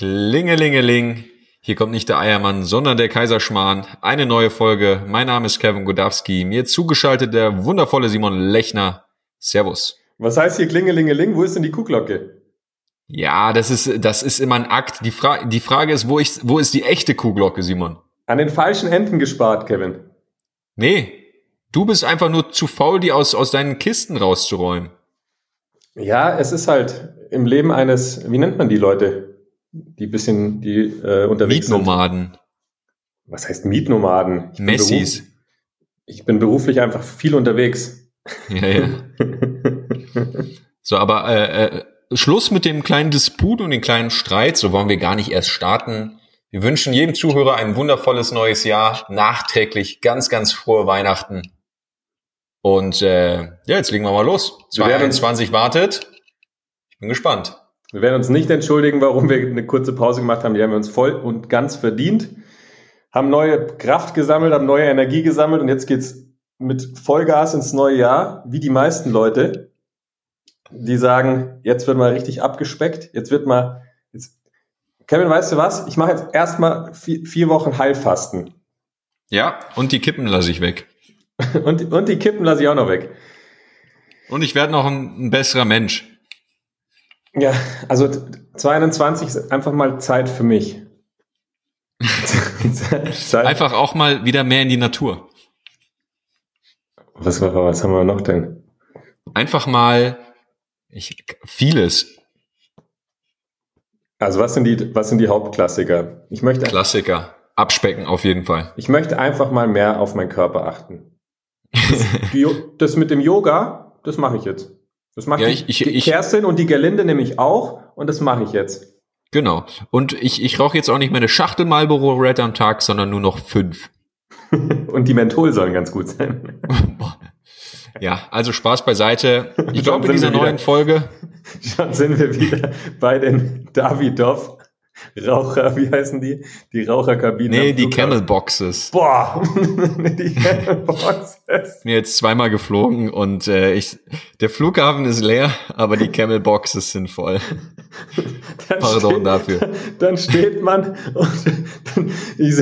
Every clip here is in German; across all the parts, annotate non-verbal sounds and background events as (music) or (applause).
Klingelingeling. Hier kommt nicht der Eiermann, sondern der Kaiserschmarrn. Eine neue Folge. Mein Name ist Kevin Godowski. Mir zugeschaltet der wundervolle Simon Lechner. Servus. Was heißt hier Klingelingeling? Wo ist denn die Kuhglocke? Ja, das ist, das ist immer ein Akt. Die, Fra die Frage ist, wo, ich, wo ist die echte Kuhglocke, Simon? An den falschen Enden gespart, Kevin. Nee, du bist einfach nur zu faul, die aus, aus deinen Kisten rauszuräumen. Ja, es ist halt im Leben eines, wie nennt man die Leute, die bisschen, die äh, unterwegs Mietnomaden. sind? Was heißt Mietnomaden? Ich Messis. Bin ich bin beruflich einfach viel unterwegs. Ja, ja. (laughs) so, aber äh, äh, Schluss mit dem kleinen Disput und den kleinen Streit. So wollen wir gar nicht erst starten. Wir wünschen jedem Zuhörer ein wundervolles neues Jahr. Nachträglich ganz, ganz frohe Weihnachten. Und äh, ja, jetzt legen wir mal los. 2021 wartet. Ich bin gespannt. Wir werden uns nicht entschuldigen, warum wir eine kurze Pause gemacht haben. Die haben wir uns voll und ganz verdient. Haben neue Kraft gesammelt, haben neue Energie gesammelt und jetzt geht's mit Vollgas ins neue Jahr, wie die meisten Leute, die sagen, jetzt wird mal richtig abgespeckt, jetzt wird mal, jetzt, Kevin, weißt du was? Ich mache jetzt erstmal vier, vier Wochen Heilfasten. Ja, und die Kippen lasse ich weg. (laughs) und, und die Kippen lasse ich auch noch weg. Und ich werde noch ein, ein besserer Mensch. Ja, also 22 ist einfach mal Zeit für mich. (laughs) einfach auch mal wieder mehr in die Natur. Was, was haben wir noch denn? Einfach mal ich, vieles. Also was sind die, was sind die Hauptklassiker? Ich möchte Klassiker. Abspecken auf jeden Fall. Ich möchte einfach mal mehr auf meinen Körper achten. Das, (laughs) das mit dem Yoga, das mache ich jetzt. Das macht ja, ich, die, die ich, Kerstin und die Gerlinde nämlich auch und das mache ich jetzt. Genau. Und ich, ich rauche jetzt auch nicht mehr eine Schachtel Marlboro Red am Tag, sondern nur noch fünf. (laughs) und die Menthol sollen ganz gut sein. (laughs) ja, also Spaß beiseite. Ich (laughs) glaube, in dieser neuen wieder, Folge. Schon sind wir wieder bei den Davidoff (laughs) Raucher, wie heißen die? Die Raucherkabinen. Nee, die Camel Boxes. Boah, (laughs) die Camel Boxes. Mir jetzt zweimal geflogen und äh, ich, der Flughafen ist leer, aber die Camel Boxes sind voll. (laughs) Dann Pardon steht, dafür. Dann steht man und dann, ich,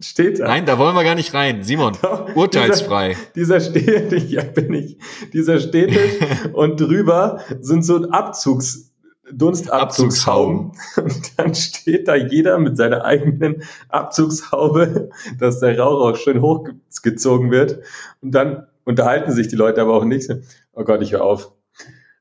steht da. Nein, da wollen wir gar nicht rein. Simon, Doch, urteilsfrei. Dieser, dieser Stehtisch, ja bin ich, dieser Stehtisch und drüber sind so Abzugs, Dunstabzugshauben. (laughs) Und dann steht da jeder mit seiner eigenen Abzugshaube, dass der Rauch auch schön hochgezogen wird. Und dann unterhalten sich die Leute aber auch nicht. Oh Gott, ich höre auf.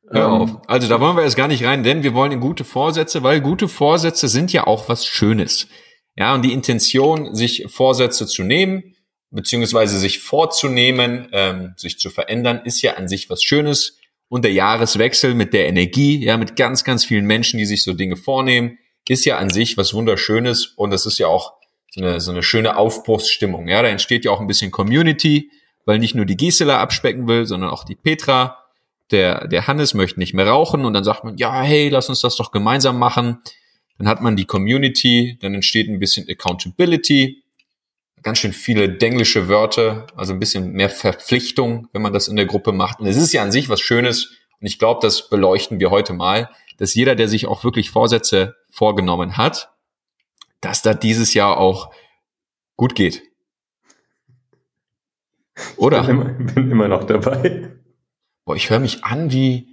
Hör ähm, auf. Also da wollen wir jetzt gar nicht rein, denn wir wollen in gute Vorsätze, weil gute Vorsätze sind ja auch was Schönes. Ja, und die Intention, sich Vorsätze zu nehmen, beziehungsweise sich vorzunehmen, ähm, sich zu verändern, ist ja an sich was Schönes und der Jahreswechsel mit der Energie, ja, mit ganz, ganz vielen Menschen, die sich so Dinge vornehmen, ist ja an sich was Wunderschönes und das ist ja auch so eine, so eine schöne Aufbruchsstimmung. Ja, da entsteht ja auch ein bisschen Community, weil nicht nur die Gisela abspecken will, sondern auch die Petra. Der, der Hannes möchte nicht mehr rauchen und dann sagt man, ja, hey, lass uns das doch gemeinsam machen. Dann hat man die Community, dann entsteht ein bisschen Accountability, ganz schön viele denglische Wörter, also ein bisschen mehr Verpflichtung, wenn man das in der Gruppe macht. Und es ist ja an sich was Schönes. Und ich glaube, das beleuchten wir heute mal, dass jeder, der sich auch wirklich Vorsätze vorgenommen hat, dass da dieses Jahr auch gut geht. Oder? Ich bin immer, bin immer noch dabei. Boah, ich höre mich an wie,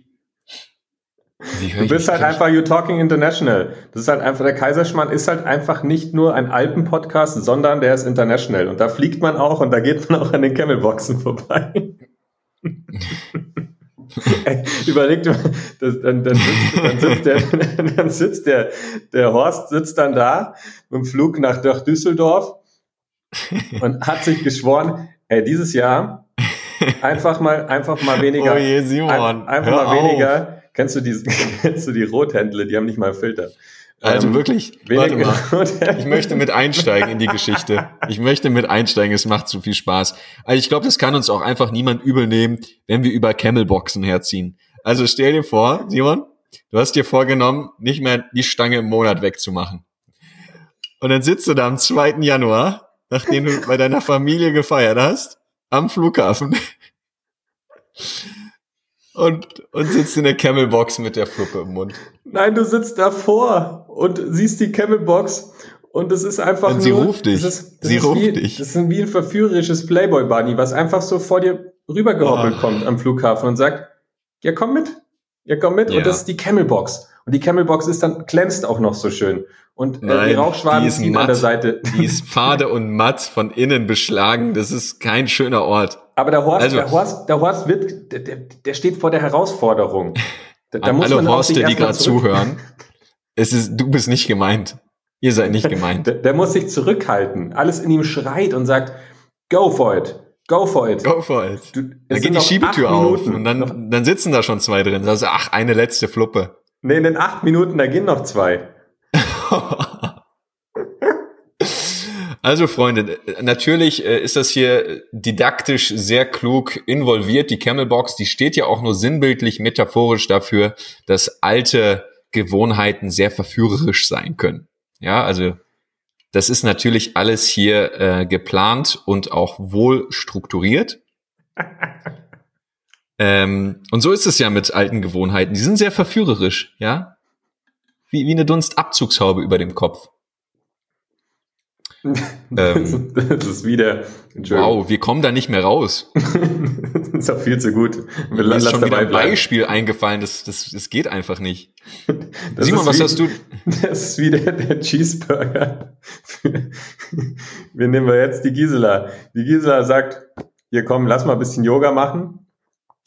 du bist halt einfach You Talking International. Das ist halt einfach, der Kaiserschmarrn ist halt einfach nicht nur ein Alpen-Podcast, sondern der ist international. Und da fliegt man auch und da geht man auch an den Camelboxen vorbei. (laughs) Ey, überlegt mal, das, dann, dann, sitzt, dann, sitzt, der, (laughs) dann sitzt der, der Horst sitzt dann da mit dem Flug nach, nach Düsseldorf und hat sich geschworen, ey, dieses Jahr (laughs) einfach mal, einfach mal weniger, oh je, Simon, ein, einfach mal auf. weniger (laughs) Kennst du die, kennst du die Rothändle? Die haben nicht mal Filter. Also ähm, wirklich, warte (laughs) mal. Ich möchte mit einsteigen in die Geschichte. Ich möchte mit einsteigen, es macht zu viel Spaß. Also ich glaube, das kann uns auch einfach niemand übel nehmen, wenn wir über Camelboxen herziehen. Also stell dir vor, Simon, du hast dir vorgenommen, nicht mehr die Stange im Monat wegzumachen. Und dann sitzt du da am 2. Januar, nachdem du bei deiner Familie gefeiert hast, am Flughafen und, und sitzt in der Camelbox mit der Fluppe im Mund. Nein, du sitzt davor und siehst die Camelbox und es ist einfach und sie nur, ruft dich. Das ist, das sie ruft wie, dich. Das ist wie ein verführerisches Playboy Bunny, was einfach so vor dir rübergehoppelt Oh. kommt am Flughafen und sagt, ja komm mit, ja komm mit Ja. und das ist die Camelbox und die Camelbox ist dann glänzt auch noch so schön und äh, Nein, die Rauchschwaden ziehen an der. Seite. (laughs) Die ist fade und matt von innen beschlagen. Das ist kein schöner Ort. Aber der Horst, Also- der Horst, der Horst wird, der, der, steht vor der Herausforderung. Da, da muss alle man Horste, die gerade zuhören. Es ist, du bist nicht gemeint. Ihr seid nicht (laughs) gemeint. Der, der muss sich zurückhalten. Alles in ihm schreit und sagt, go for it, go for it. Go for it. Du, Da sind geht die Schiebetür auf und dann, dann sitzen da schon zwei drin. Also, ach, eine letzte Fluppe. Nee, in den acht Minuten, da gehen noch zwei. (laughs) Also Freunde, natürlich äh, ist das hier didaktisch sehr klug involviert. Die Camelbox, die steht ja auch nur sinnbildlich metaphorisch dafür, dass alte Gewohnheiten sehr verführerisch sein können. Ja, also das ist natürlich alles hier äh, geplant und auch wohl strukturiert. (laughs) ähm, und so ist es ja mit alten Gewohnheiten. Die sind sehr verführerisch, ja. Wie, wie eine Dunstabzugshaube über dem Kopf. Ähm. (laughs) das ist wieder, Wow, wir kommen da nicht mehr raus. das (laughs) ist auch viel zu gut. Mir ist schon wieder ein bleiben. Beispiel eingefallen, das, das, das geht einfach nicht. (laughs) Das Simon, ist was wie- hast du? Das ist wieder der Cheeseburger. Wir nehmen wir jetzt die Gisela. Die Gisela sagt, hier komm, lass mal ein bisschen Yoga machen,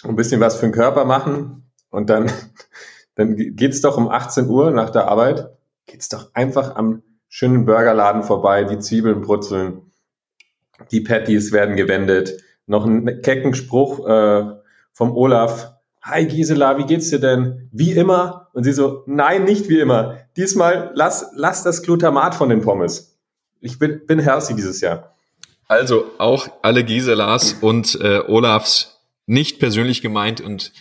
ein bisschen was für den Körper machen und dann, (laughs) dann geht's doch um 18 Uhr nach der Arbeit, geht's doch einfach am schönen Burgerladen vorbei, die Zwiebeln brutzeln, die Patties werden gewendet, noch ein kecken Spruch äh, vom Olaf. Hi Gisela, wie geht's dir denn? Wie immer? Und sie so, nein, nicht wie immer. Diesmal lass, lass das Glutamat von den Pommes. Ich bin, bin herzig dieses Jahr. Also auch alle Giselas und äh, Olafs nicht persönlich gemeint und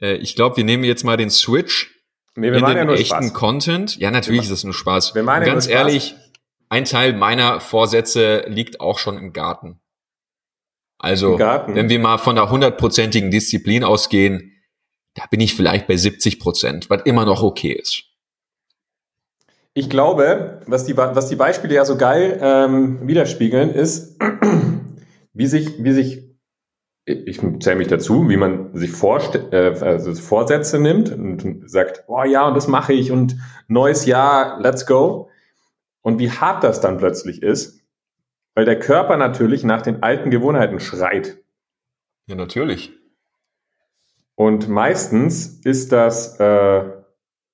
äh, ich glaube, wir nehmen jetzt mal den Switch Nee, in den ja echten Spaß. Content. Ja, natürlich Wir ist das nur Spaß. wir meinen ja ganz Spaß. ehrlich, ein Teil meiner Vorsätze liegt auch schon im Garten. Also, Im Garten? wenn wir mal von der hundertprozentigen Disziplin ausgehen, da bin ich vielleicht bei 70 Prozent, was immer noch okay ist. Ich glaube, was die, was die Beispiele ja so geil ähm, widerspiegeln, ist, (clears throat) wie sich, wie sich, ich zähle mich dazu, wie man sich vorste äh, also Vorsätze nimmt und sagt, oh ja, und das mache ich und neues Jahr, let's go. Und wie hart das dann plötzlich ist, weil der Körper natürlich nach den alten Gewohnheiten schreit. Ja, natürlich. Und meistens ist das, äh,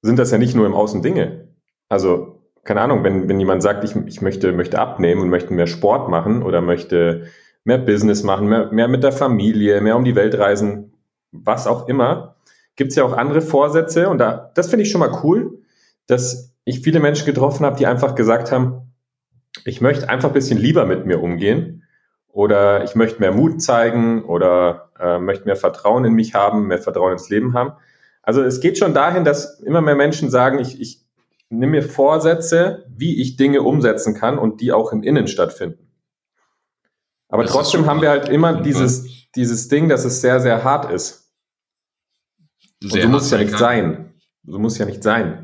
sind das ja nicht nur im Außen Dinge. Also, keine Ahnung, wenn, wenn jemand sagt, ich, ich möchte, möchte abnehmen und möchte mehr Sport machen oder möchte mehr Business machen, mehr, mehr mit der Familie, mehr um die Welt reisen, was auch immer, gibt es ja auch andere Vorsätze. Und da, das finde ich schon mal cool, dass ich viele Menschen getroffen habe, die einfach gesagt haben, ich möchte einfach ein bisschen lieber mit mir umgehen oder ich möchte mehr Mut zeigen oder äh, möchte mehr Vertrauen in mich haben, mehr Vertrauen ins Leben haben. Also es geht schon dahin, dass immer mehr Menschen sagen, ich, ich nehme mir Vorsätze, wie ich Dinge umsetzen kann und die auch im Innen stattfinden. Aber Das trotzdem haben wir halt immer dieses, dieses Ding, dass es sehr, sehr hart ist. Und so muss es ja nicht sein. So muss es ja nicht sein.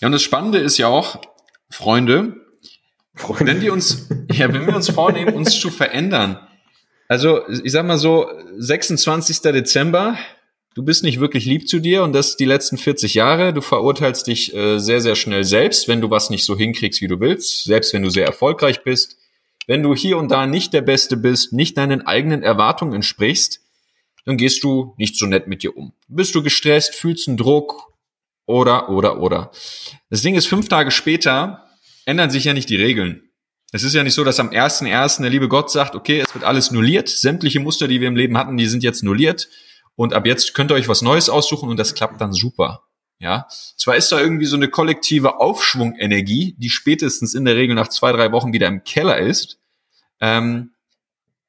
Ja, und das Spannende ist ja auch, Freunde, Freunde. wenn wir uns, (laughs) ja, wenn wir uns vornehmen, uns zu verändern. Also, ich sag mal so, 26. Dezember, du bist nicht wirklich lieb zu dir und das die letzten 40 Jahre. Du verurteilst dich äh, sehr, sehr schnell selbst, wenn du was nicht so hinkriegst, wie du willst, selbst wenn du sehr erfolgreich bist. Wenn du hier und da nicht der Beste bist, nicht deinen eigenen Erwartungen entsprichst, dann gehst du nicht so nett mit dir um. Bist du gestresst, fühlst einen Druck oder, oder, oder. Das Ding ist, fünf Tage später ändern sich ja nicht die Regeln. Es ist ja nicht so, dass am 1.1. der liebe Gott sagt, okay, es wird alles nulliert. Sämtliche Muster, die wir im Leben hatten, die sind jetzt nulliert. Und ab jetzt könnt ihr euch was Neues aussuchen und das klappt dann super. Ja, zwar ist da irgendwie so eine kollektive Aufschwungenergie, die spätestens in der Regel nach zwei, drei Wochen wieder im Keller ist. Ähm,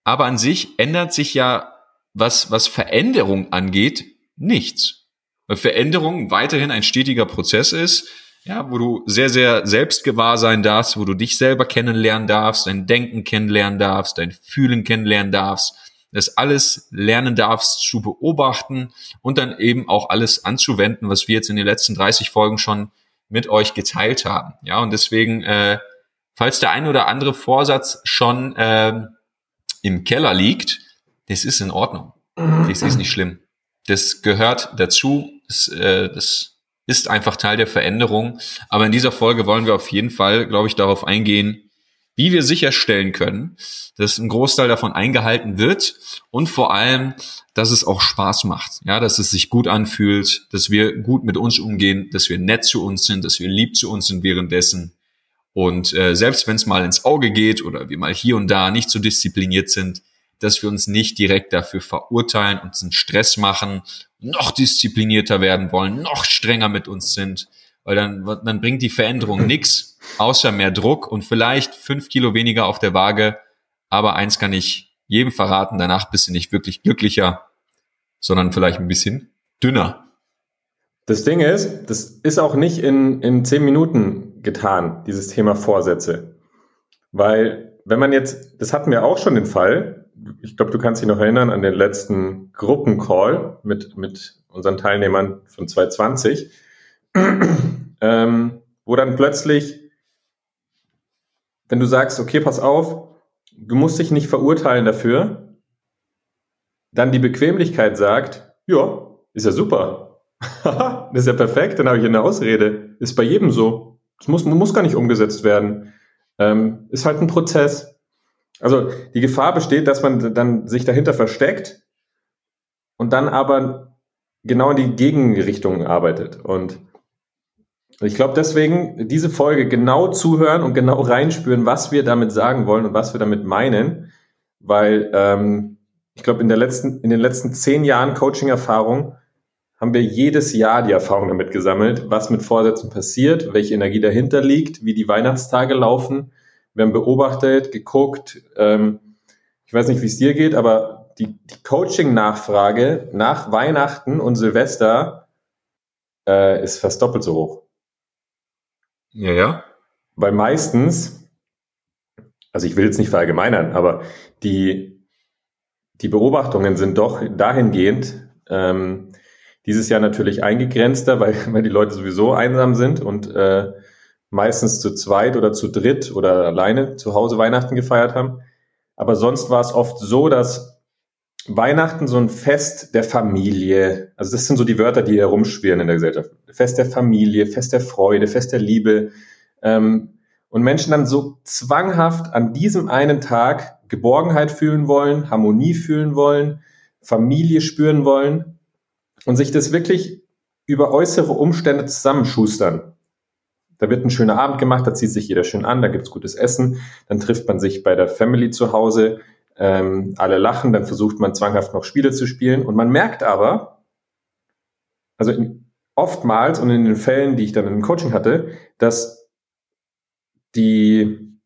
aber an sich ändert sich ja, was, was Veränderung angeht, nichts. Weil Veränderung weiterhin ein stetiger Prozess ist, ja, wo du sehr, sehr selbstgewahr sein darfst, wo du dich selber kennenlernen darfst, dein Denken kennenlernen darfst, dein Fühlen kennenlernen darfst, das alles lernen darfst zu beobachten und dann eben auch alles anzuwenden, was wir jetzt in den letzten 30 Folgen schon mit euch geteilt haben. Ja, und deswegen, äh, falls der ein oder andere Vorsatz schon äh, im Keller liegt, das ist in Ordnung. Das ist nicht schlimm. Das gehört dazu. Das, äh, das ist einfach Teil der Veränderung. Aber in dieser Folge wollen wir auf jeden Fall, glaube ich, darauf eingehen, wie wir sicherstellen können, dass ein Großteil davon eingehalten wird und vor allem, dass es auch Spaß macht, ja, dass es sich gut anfühlt, dass wir gut mit uns umgehen, dass wir nett zu uns sind, dass wir lieb zu uns sind währenddessen. Und äh, selbst wenn es mal ins Auge geht oder wir mal hier und da nicht so diszipliniert sind, dass wir uns nicht direkt dafür verurteilen, uns einen Stress machen, noch disziplinierter werden wollen, noch strenger mit uns sind, weil dann, dann bringt die Veränderung (clears throat) nichts, außer mehr Druck und vielleicht fünf Kilo weniger auf der Waage. Aber eins kann ich jedem verraten, danach bist du nicht wirklich glücklicher, sondern vielleicht ein bisschen dünner. Das Ding ist, das ist auch nicht in, in zehn Minuten getan, dieses Thema Vorsätze. Weil, wenn man jetzt, das hatten wir auch schon den Fall, ich glaube, du kannst dich noch erinnern an den letzten Gruppencall mit, mit unseren Teilnehmern von 2020, (clears throat) ähm, wo dann plötzlich, wenn du sagst, okay, pass auf, du musst dich nicht verurteilen dafür, dann die Bequemlichkeit sagt, ja, ist ja super. (laughs) das ist ja perfekt, dann habe ich eine Ausrede. Ist bei jedem so. Das muss, muss gar nicht umgesetzt werden. Ähm, ist halt ein Prozess. Also die Gefahr besteht, dass man dann sich dahinter versteckt und dann aber genau in die Gegenrichtung arbeitet. Und ich glaube deswegen, diese Folge genau zuhören und genau reinspüren, was wir damit sagen wollen und was wir damit meinen, weil ähm, ich glaube, in, der letzten, in den letzten zehn Jahren Coaching-Erfahrung haben wir jedes Jahr die Erfahrung damit gesammelt, was mit Vorsätzen passiert, welche Energie dahinter liegt, wie die Weihnachtstage laufen wir haben beobachtet, geguckt. Ähm, ich weiß nicht, wie es dir geht, aber die, die Coaching-Nachfrage nach Weihnachten und Silvester äh, ist fast doppelt so hoch. Ja, ja. Weil meistens, also ich will jetzt nicht verallgemeinern, aber die, die Beobachtungen sind doch dahingehend, ähm, dieses Jahr natürlich eingegrenzter, weil, (laughs) weil die Leute sowieso einsam sind und äh, meistens zu zweit oder zu dritt oder alleine zu Hause Weihnachten gefeiert haben. Aber sonst war es oft so, dass Weihnachten so ein Fest der Familie, also das sind so die Wörter, die herumschwirren in der Gesellschaft. Fest der Familie, Fest der Freude, Fest der Liebe. Ähm, und Menschen dann so zwanghaft an diesem einen Tag Geborgenheit fühlen wollen, Harmonie fühlen wollen, Familie spüren wollen und sich das wirklich über äußere Umstände zusammenschustern. Da wird ein schöner Abend gemacht, da zieht sich jeder schön an, da gibt's gutes Essen, dann trifft man sich bei der Family zu Hause, ähm, alle lachen, dann versucht man zwanghaft noch Spiele zu spielen und man merkt aber, also in, oftmals und in den Fällen, die ich dann im Coaching hatte, dass die,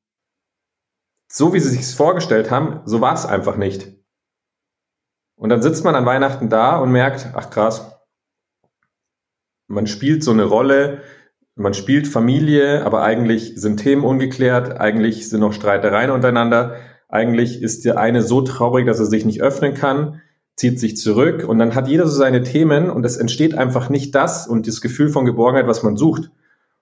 so wie sie sich vorgestellt haben, so war es einfach nicht. Und dann sitzt man an Weihnachten da und merkt, ach krass, man spielt so eine Rolle, man spielt Familie, aber eigentlich sind Themen ungeklärt, eigentlich sind noch Streitereien untereinander, eigentlich ist der eine so traurig, dass er sich nicht öffnen kann, zieht sich zurück und dann hat jeder so seine Themen und es entsteht einfach nicht das und das Gefühl von Geborgenheit, was man sucht.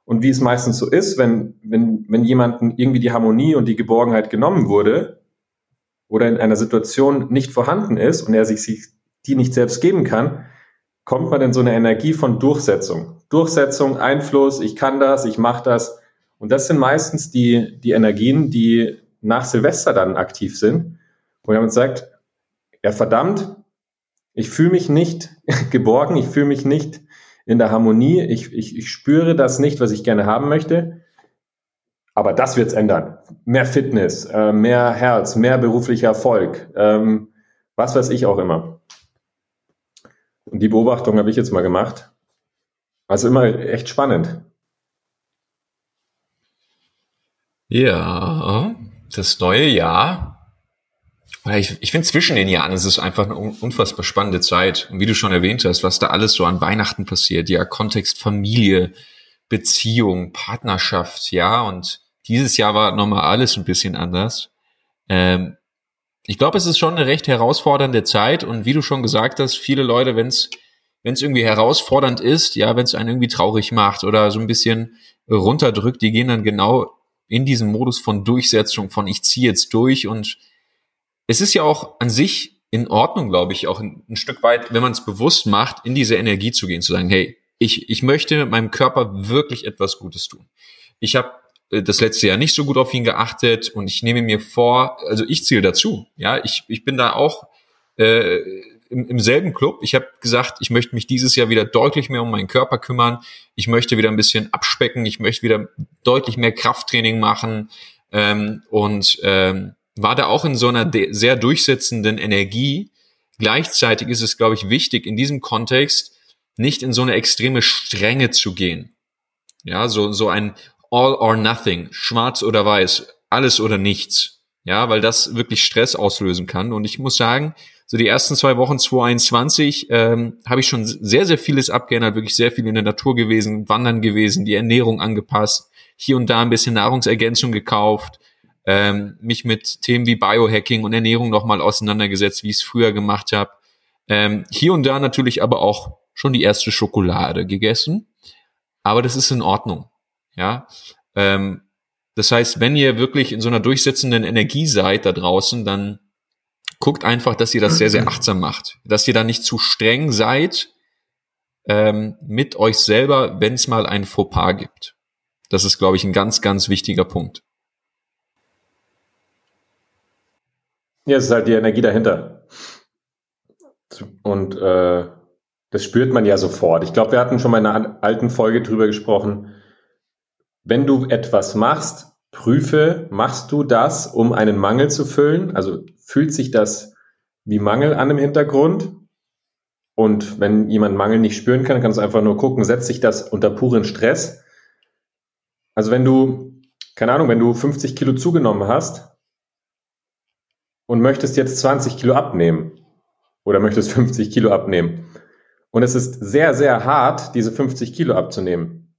Und wie es meistens so ist, wenn, wenn, wenn jemandem irgendwie die Harmonie und die Geborgenheit genommen wurde oder in einer Situation nicht vorhanden ist und er sich die nicht selbst geben kann, kommt man in so eine Energie von Durchsetzung. Durchsetzung, Einfluss, ich kann das, ich mache das. Und das sind meistens die, die Energien, die nach Silvester dann aktiv sind, wo jemand sagt, ja verdammt, ich fühle mich nicht (laughs) geborgen, ich fühle mich nicht in der Harmonie, ich, ich, ich spüre das nicht, was ich gerne haben möchte. Aber das wird's ändern. Mehr Fitness, äh, mehr Herz, mehr beruflicher Erfolg, ähm, was weiß ich auch immer. Und die Beobachtung habe ich jetzt mal gemacht. Also immer echt spannend. Ja, das neue Jahr. Ich, ich finde zwischen den Jahren ist es einfach eine unfassbar spannende Zeit. Und wie du schon erwähnt hast, was da alles so an Weihnachten passiert, ja, Kontext Familie, Beziehung, Partnerschaft, ja, und dieses Jahr war nochmal alles ein bisschen anders. Ähm, ich glaube, es ist schon eine recht herausfordernde Zeit und wie du schon gesagt hast, viele Leute, wenn es wenn es irgendwie herausfordernd ist, ja, wenn es einen irgendwie traurig macht oder so ein bisschen runterdrückt, die gehen dann genau in diesen Modus von Durchsetzung, von ich ziehe jetzt durch und es ist ja auch an sich in Ordnung, glaube ich, auch ein, ein Stück weit, wenn man es bewusst macht, in diese Energie zu gehen, zu sagen, hey, ich, ich möchte meinem Körper wirklich etwas Gutes tun. Ich habe äh, das letzte Jahr nicht so gut auf ihn geachtet und ich nehme mir vor, also ich zähle dazu. Ja, ich, ich bin da auch äh, im, im selben Club. Ich habe gesagt, ich möchte mich dieses Jahr wieder deutlich mehr um meinen Körper kümmern. Ich möchte wieder ein bisschen abspecken. Ich möchte wieder deutlich mehr Krafttraining machen ähm, und ähm, war da auch in so einer sehr durchsetzenden Energie. Gleichzeitig ist es, glaube ich, wichtig in diesem Kontext nicht in so eine extreme Strenge zu gehen. Ja, so so ein all or nothing, schwarz oder weiß, alles oder nichts. Ja, weil das wirklich Stress auslösen kann. Und ich muss sagen, so die ersten zwei Wochen 2021 ähm, habe ich schon sehr, sehr vieles abgeändert, wirklich sehr viel in der Natur gewesen, wandern gewesen, die Ernährung angepasst, hier und da ein bisschen Nahrungsergänzung gekauft, ähm, mich mit Themen wie Biohacking und Ernährung nochmal auseinandergesetzt, wie ich es früher gemacht habe. Ähm, hier und da natürlich aber auch schon die erste Schokolade gegessen. Aber das ist in Ordnung. Ja. Ähm, das heißt, wenn ihr wirklich in so einer durchsetzenden Energie seid da draußen, dann guckt einfach, dass ihr das sehr, sehr achtsam macht. Dass ihr da nicht zu streng seid ähm, mit euch selber, wenn es mal ein Fauxpas gibt. Das ist, glaube ich, ein ganz, ganz wichtiger Punkt. Ja, es ist halt die Energie dahinter. Und äh, das spürt man ja sofort. Ich glaube, wir hatten schon mal in einer alten Folge drüber gesprochen. Wenn du etwas machst, prüfe, machst du das, um einen Mangel zu füllen? Also fühlt sich das wie Mangel an im Hintergrund? Und wenn jemand Mangel nicht spüren kann, kannst du einfach nur gucken, setzt sich das unter puren Stress? Also wenn du, keine Ahnung, wenn du 50 Kilo zugenommen hast und möchtest jetzt 20 Kilo abnehmen oder möchtest 50 Kilo abnehmen und es ist sehr, sehr hart, diese 50 Kilo abzunehmen,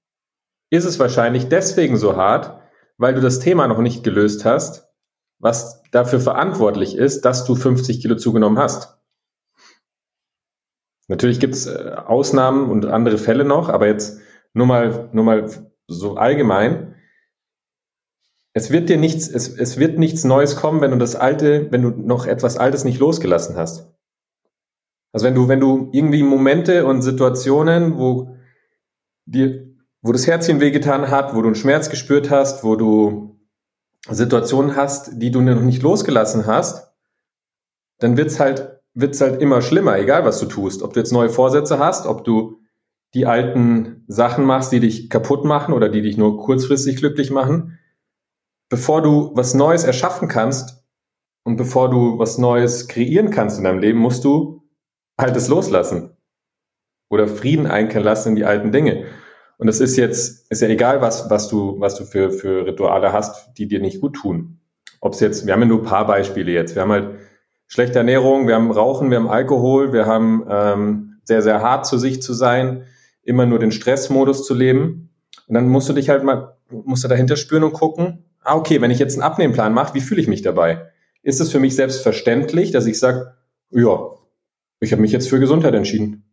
ist es wahrscheinlich deswegen so hart, weil du das Thema noch nicht gelöst hast, was dafür verantwortlich ist, dass du 50 Kilo zugenommen hast. Natürlich gibt es äh, Ausnahmen und andere Fälle noch, aber jetzt nur mal, nur mal so allgemein. Es wird dir nichts, es, es wird nichts Neues kommen, wenn du das Alte, wenn du noch etwas Altes nicht losgelassen hast. Also wenn du, wenn du irgendwie Momente und Situationen, wo dir wo das Herzchen wehgetan hat, wo du einen Schmerz gespürt hast, wo du Situationen hast, die du noch nicht losgelassen hast, dann wird's halt, wird's halt immer schlimmer, egal was du tust. Ob du jetzt neue Vorsätze hast, ob du die alten Sachen machst, die dich kaputt machen oder die dich nur kurzfristig glücklich machen. Bevor du was Neues erschaffen kannst und bevor du was Neues kreieren kannst in deinem Leben, musst du Altes loslassen oder Frieden einkehren lassen in die alten Dinge. Und es ist jetzt, ist ja egal, was, was du, was du für, für Rituale hast, die dir nicht gut tun. Ob es jetzt, wir haben ja nur ein paar Beispiele jetzt. Wir haben halt schlechte Ernährung, wir haben Rauchen, wir haben Alkohol, wir haben ähm, sehr, sehr hart zu sich zu sein, immer nur den Stressmodus zu leben. Und dann musst du dich halt mal, musst du dahinter spüren und gucken, ah, okay, wenn ich jetzt einen Abnehmplan mache, wie fühle ich mich dabei? Ist es für mich selbstverständlich, dass ich sage, ja, ich habe mich jetzt für Gesundheit entschieden.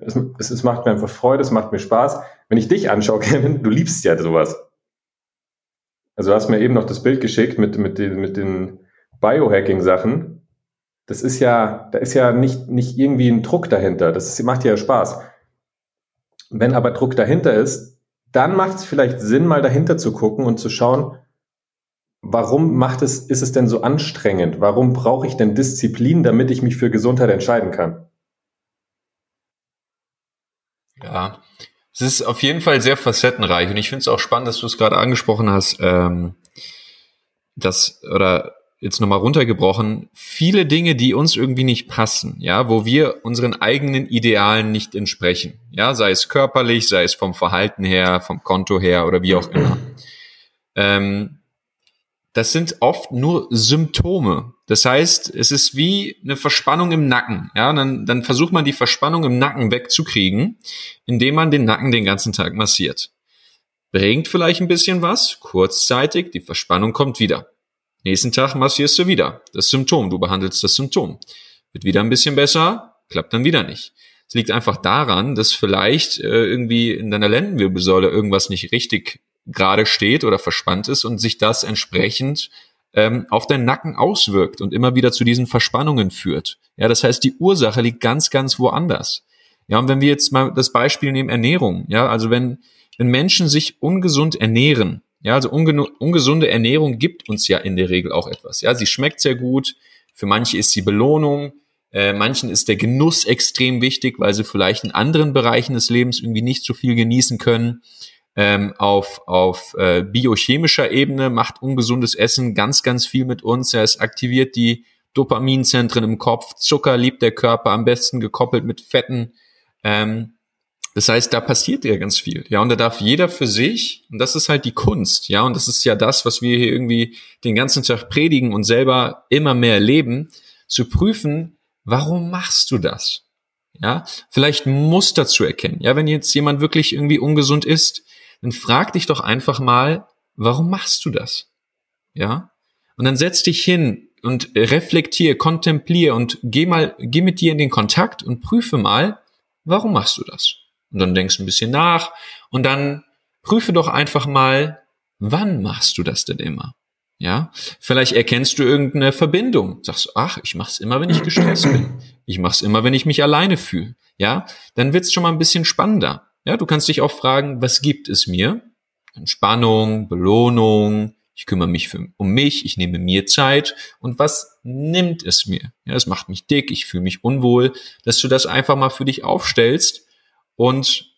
Es, es, es macht mir einfach Freude, es macht mir Spaß. Wenn ich dich anschaue, (laughs) Kevin, du liebst ja sowas. Also du hast mir eben noch das Bild geschickt mit, mit den, mit den Biohacking-Sachen. Das ist ja, da ist ja nicht, nicht irgendwie ein Druck dahinter. Das ist, macht ja Spaß. Wenn aber Druck dahinter ist, dann macht es vielleicht Sinn, mal dahinter zu gucken und zu schauen, warum macht es, ist es denn so anstrengend? Warum brauche ich denn Disziplin, damit ich mich für Gesundheit entscheiden kann? Ja, es ist auf jeden Fall sehr facettenreich und ich finde es auch spannend, dass du es gerade angesprochen hast, ähm, dass, oder jetzt nochmal runtergebrochen, viele Dinge, die uns irgendwie nicht passen, ja, wo wir unseren eigenen Idealen nicht entsprechen, ja, sei es körperlich, sei es vom Verhalten her, vom Konto her oder wie auch immer. Ähm, das sind oft nur Symptome. Das heißt, es ist wie eine Verspannung im Nacken. Ja, dann, dann versucht man die Verspannung im Nacken wegzukriegen, indem man den Nacken den ganzen Tag massiert. Bringt vielleicht ein bisschen was, kurzzeitig, die Verspannung kommt wieder. Nächsten Tag massierst du wieder das Symptom. Du behandelst das Symptom. Wird wieder ein bisschen besser, klappt dann wieder nicht. Es liegt einfach daran, dass vielleicht äh, irgendwie in deiner Lendenwirbelsäule irgendwas nicht richtig gerade steht oder verspannt ist und sich das entsprechend ähm, auf deinen Nacken auswirkt und immer wieder zu diesen Verspannungen führt. Ja, das heißt, die Ursache liegt ganz, ganz woanders. Ja, und wenn wir jetzt mal das Beispiel nehmen Ernährung, ja, also wenn, wenn Menschen sich ungesund ernähren, ja, also ungesunde Ernährung gibt uns ja in der Regel auch etwas. Ja, sie schmeckt sehr gut. Für manche ist sie Belohnung. Äh, manchen ist der Genuss extrem wichtig, weil sie vielleicht in anderen Bereichen des Lebens irgendwie nicht so viel genießen können. Ähm, auf auf äh, biochemischer Ebene macht ungesundes Essen ganz, ganz viel mit uns. Ja, es aktiviert die Dopaminzentren im Kopf. Zucker liebt der Körper am besten gekoppelt mit Fetten. Ähm, das heißt, da passiert ja ganz viel. Ja, und da darf jeder für sich, und das ist halt die Kunst, ja, und das ist ja das, was wir hier irgendwie den ganzen Tag predigen und selber immer mehr erleben, zu prüfen, warum machst du das? Ja, vielleicht Muster zu erkennen. Ja, wenn jetzt jemand wirklich irgendwie ungesund ist, dann frag dich doch einfach mal, warum machst du das? Ja? Und dann setz dich hin und reflektier, kontemplier und geh mal, geh mit dir in den Kontakt und prüfe mal, warum machst du das? Und dann denkst ein bisschen nach und dann prüfe doch einfach mal, wann machst du das denn immer? Ja, vielleicht erkennst du irgendeine Verbindung. Sagst, ach, ich mach's immer, wenn ich gestresst bin. Ich mach's immer, wenn ich mich alleine fühle. Ja, dann wird's schon mal ein bisschen spannender. Ja, du kannst dich auch fragen, was gibt es mir? Entspannung, Belohnung, ich kümmere mich für, um mich, ich nehme mir Zeit und was nimmt es mir? Ja, es macht mich dick, ich fühle mich unwohl, dass du das einfach mal für dich aufstellst und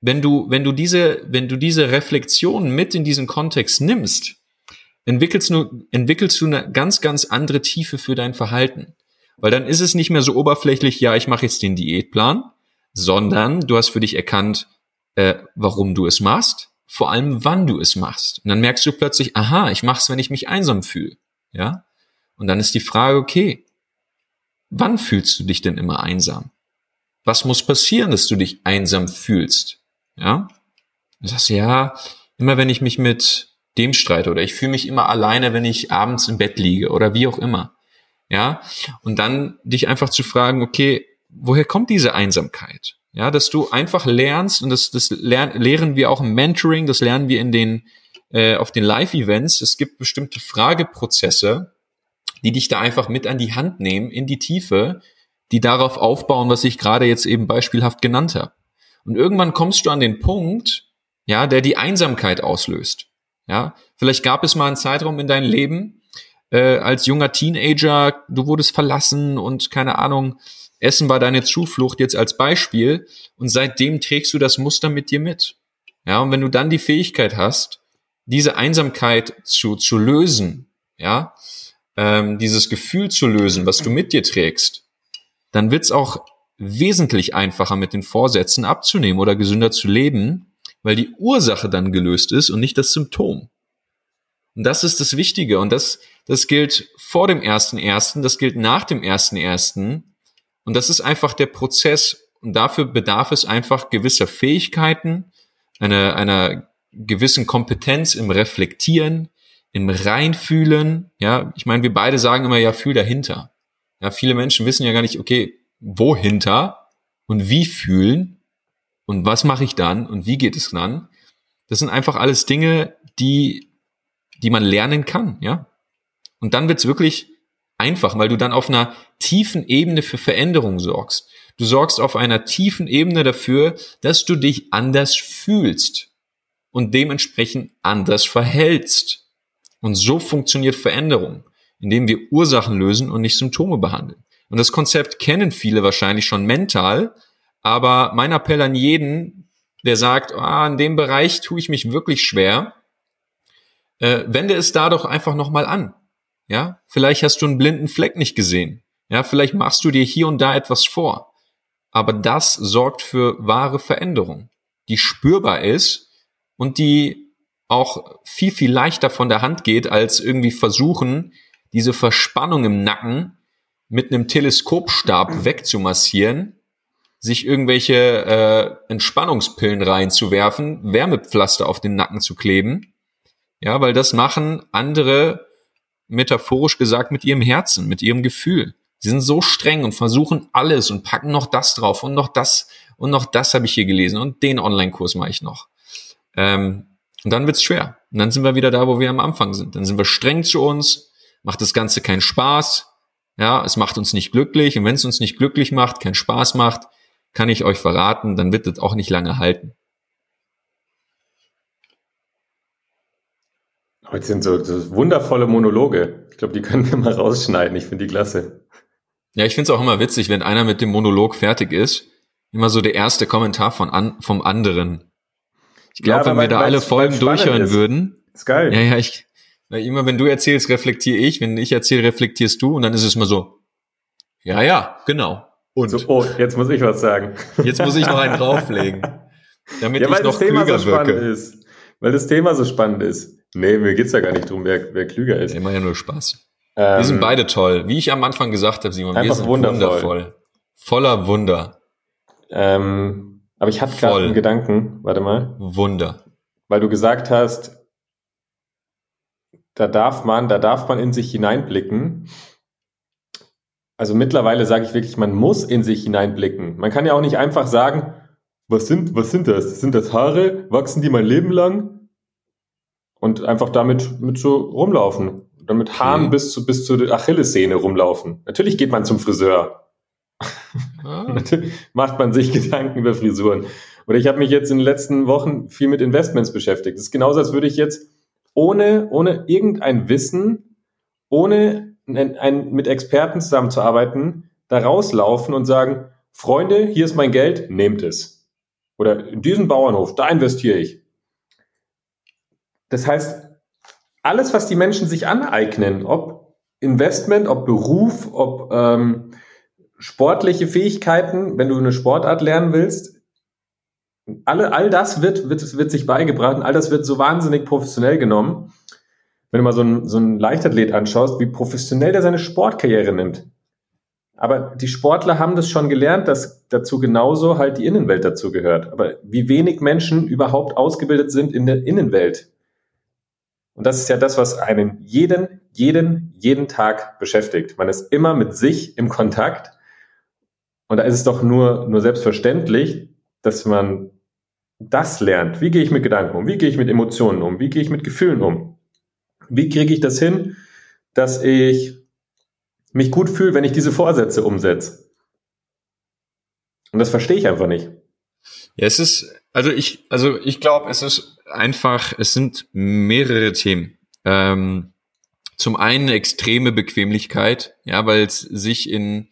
wenn du, wenn du diese, wenn du diese Reflexion mit in diesen Kontext nimmst, entwickelst du, entwickelst du eine ganz, ganz andere Tiefe für dein Verhalten. Weil dann ist es nicht mehr so oberflächlich, ja, ich mache jetzt den Diätplan, sondern du hast für dich erkannt, äh, warum du es machst, vor allem wann du es machst. Und dann merkst du plötzlich, aha, ich mache es, wenn ich mich einsam fühle. Ja? Und dann ist die Frage, okay, wann fühlst du dich denn immer einsam? Was muss passieren, dass du dich einsam fühlst? Ja? Du sagst, ja, immer wenn ich mich mit dem streite oder ich fühle mich immer alleine, wenn ich abends im Bett liege oder wie auch immer. Ja? Und dann dich einfach zu fragen, okay, woher kommt diese Einsamkeit? Ja, dass du einfach lernst, und das, das lern, lehren wir auch im Mentoring, das lernen wir in den, äh, auf den Live-Events. Es gibt bestimmte Frageprozesse, die dich da einfach mit an die Hand nehmen, in die Tiefe, die darauf aufbauen, was ich gerade jetzt eben beispielhaft genannt habe. Und irgendwann kommst du an den Punkt, ja, der die Einsamkeit auslöst. Ja, vielleicht gab es mal einen Zeitraum in deinem Leben, äh, als junger Teenager, du wurdest verlassen und keine Ahnung, Essen war deine Zuflucht jetzt als Beispiel und seitdem trägst du das Muster mit dir mit. Ja, und wenn du dann die Fähigkeit hast, diese Einsamkeit zu, zu lösen, ja, ähm, dieses Gefühl zu lösen, was du mit dir trägst, dann wird's auch wesentlich einfacher mit den Vorsätzen abzunehmen oder gesünder zu leben, weil die Ursache dann gelöst ist und nicht das Symptom. Und das ist das Wichtige und das, das gilt vor dem ersten ersten, das gilt nach dem ersten ersten und das ist einfach der Prozess. Und dafür bedarf es einfach gewisser Fähigkeiten, einer, einer gewissen Kompetenz im Reflektieren, im Reinfühlen. Ja, ich meine, wir beide sagen immer, ja, fühl dahinter. Ja, viele Menschen wissen ja gar nicht, okay, wohinter und wie fühlen und was mache ich dann und wie geht es dann. Das sind einfach alles Dinge, die, die man lernen kann, ja. Und dann wird's wirklich einfach, weil du dann auf einer tiefen Ebene für Veränderung sorgst. Du sorgst auf einer tiefen Ebene dafür, dass du dich anders fühlst und dementsprechend anders verhältst. Und so funktioniert Veränderung, indem wir Ursachen lösen und nicht Symptome behandeln. Und das Konzept kennen viele wahrscheinlich schon mental, aber mein Appell an jeden, der sagt, ah, in dem Bereich tue ich mich wirklich schwer, äh, wende es da doch einfach nochmal an. Ja, vielleicht hast du einen blinden Fleck nicht gesehen. Ja, vielleicht machst du dir hier und da etwas vor. Aber das sorgt für wahre Veränderung, die spürbar ist und die auch viel, viel leichter von der Hand geht, als irgendwie versuchen, diese Verspannung im Nacken mit einem Teleskopstab (clears throat) wegzumassieren, sich irgendwelche äh, Entspannungspillen reinzuwerfen, Wärmepflaster auf den Nacken zu kleben. Ja, weil das machen andere metaphorisch gesagt mit ihrem Herzen, mit ihrem Gefühl. Sie sind so streng und versuchen alles und packen noch das drauf und noch das und noch das habe ich hier gelesen und den Online-Kurs mache ich noch. Ähm, und dann wird's schwer. Und dann sind wir wieder da, wo wir am Anfang sind. Dann sind wir streng zu uns, macht das Ganze keinen Spaß. Ja, es macht uns nicht glücklich. Und wenn es uns nicht glücklich macht, keinen Spaß macht, kann ich euch verraten, dann wird es auch nicht lange halten. Heute sind so, so wundervolle Monologe. Ich glaube, die können wir mal rausschneiden. Ich finde die klasse. Ja, ich finde es auch immer witzig, wenn einer mit dem Monolog fertig ist, immer so der erste Kommentar von an, vom anderen. Ich glaube, ja, wenn wir da alle Folgen durchhören ist. würden. Ist geil. Ja, ja, ich, weil immer wenn du erzählst, reflektiere ich, wenn ich erzähle, reflektierst du und dann ist es mal so. Ja, ja, genau. Und so, oh, jetzt muss ich was sagen. Jetzt muss ich noch einen (laughs) drauflegen. Damit ja, ich noch klüger so wirke. Ist. Weil das Thema so spannend ist. Nee, mir geht's ja gar nicht drum, wer, wer klüger ist. Immer ja nur Spaß. Ähm, wir sind beide toll. Wie ich am Anfang gesagt habe, Simon, wir sind wundervoll. wundervoll. Voller Wunder. Ähm, aber ich hatte gerade einen Gedanken. Warte mal. Wunder. Weil du gesagt hast, da darf man, da darf man in sich hineinblicken. Also mittlerweile sage ich wirklich, man muss in sich hineinblicken. Man kann ja auch nicht einfach sagen, was sind, was sind das? Sind das Haare? Wachsen die mein Leben lang? Und einfach damit mit so rumlaufen. Damit okay. Haaren bis zu, bis zur Achillessehne rumlaufen. Natürlich geht man zum Friseur. Ah. (laughs) macht man sich Gedanken über Frisuren. Oder ich habe mich jetzt in den letzten Wochen viel mit Investments beschäftigt. Das ist genauso, als würde ich jetzt ohne, ohne irgendein Wissen, ohne ein, ein, mit Experten zusammenzuarbeiten, da rauslaufen und sagen, Freunde, hier ist mein Geld, nehmt es. Oder in diesen Bauernhof, da investiere ich. Das heißt, alles, was die Menschen sich aneignen, ob Investment, ob Beruf, ob ähm, sportliche Fähigkeiten, wenn du eine Sportart lernen willst, alle, all das wird, wird, wird sich beigebracht und all das wird so wahnsinnig professionell genommen. Wenn du mal so einen, so einen Leichtathlet anschaust, wie professionell der seine Sportkarriere nimmt. Aber die Sportler haben das schon gelernt, dass dazu genauso halt die Innenwelt dazu gehört. Aber wie wenig Menschen überhaupt ausgebildet sind in der Innenwelt. Und das ist ja das, was einen jeden, jeden, jeden Tag beschäftigt. Man ist immer mit sich im Kontakt. Und da ist es doch nur, nur selbstverständlich, dass man das lernt. Wie gehe ich mit Gedanken um? Wie gehe ich mit Emotionen um? Wie gehe ich mit Gefühlen um? Wie kriege ich das hin, dass ich mich gut fühle, wenn ich diese Vorsätze umsetze? Und das verstehe ich einfach nicht. Ja, es ist, also ich, also ich glaube, es ist einfach, es sind mehrere Themen. Ähm, zum einen extreme Bequemlichkeit, ja, weil es sich in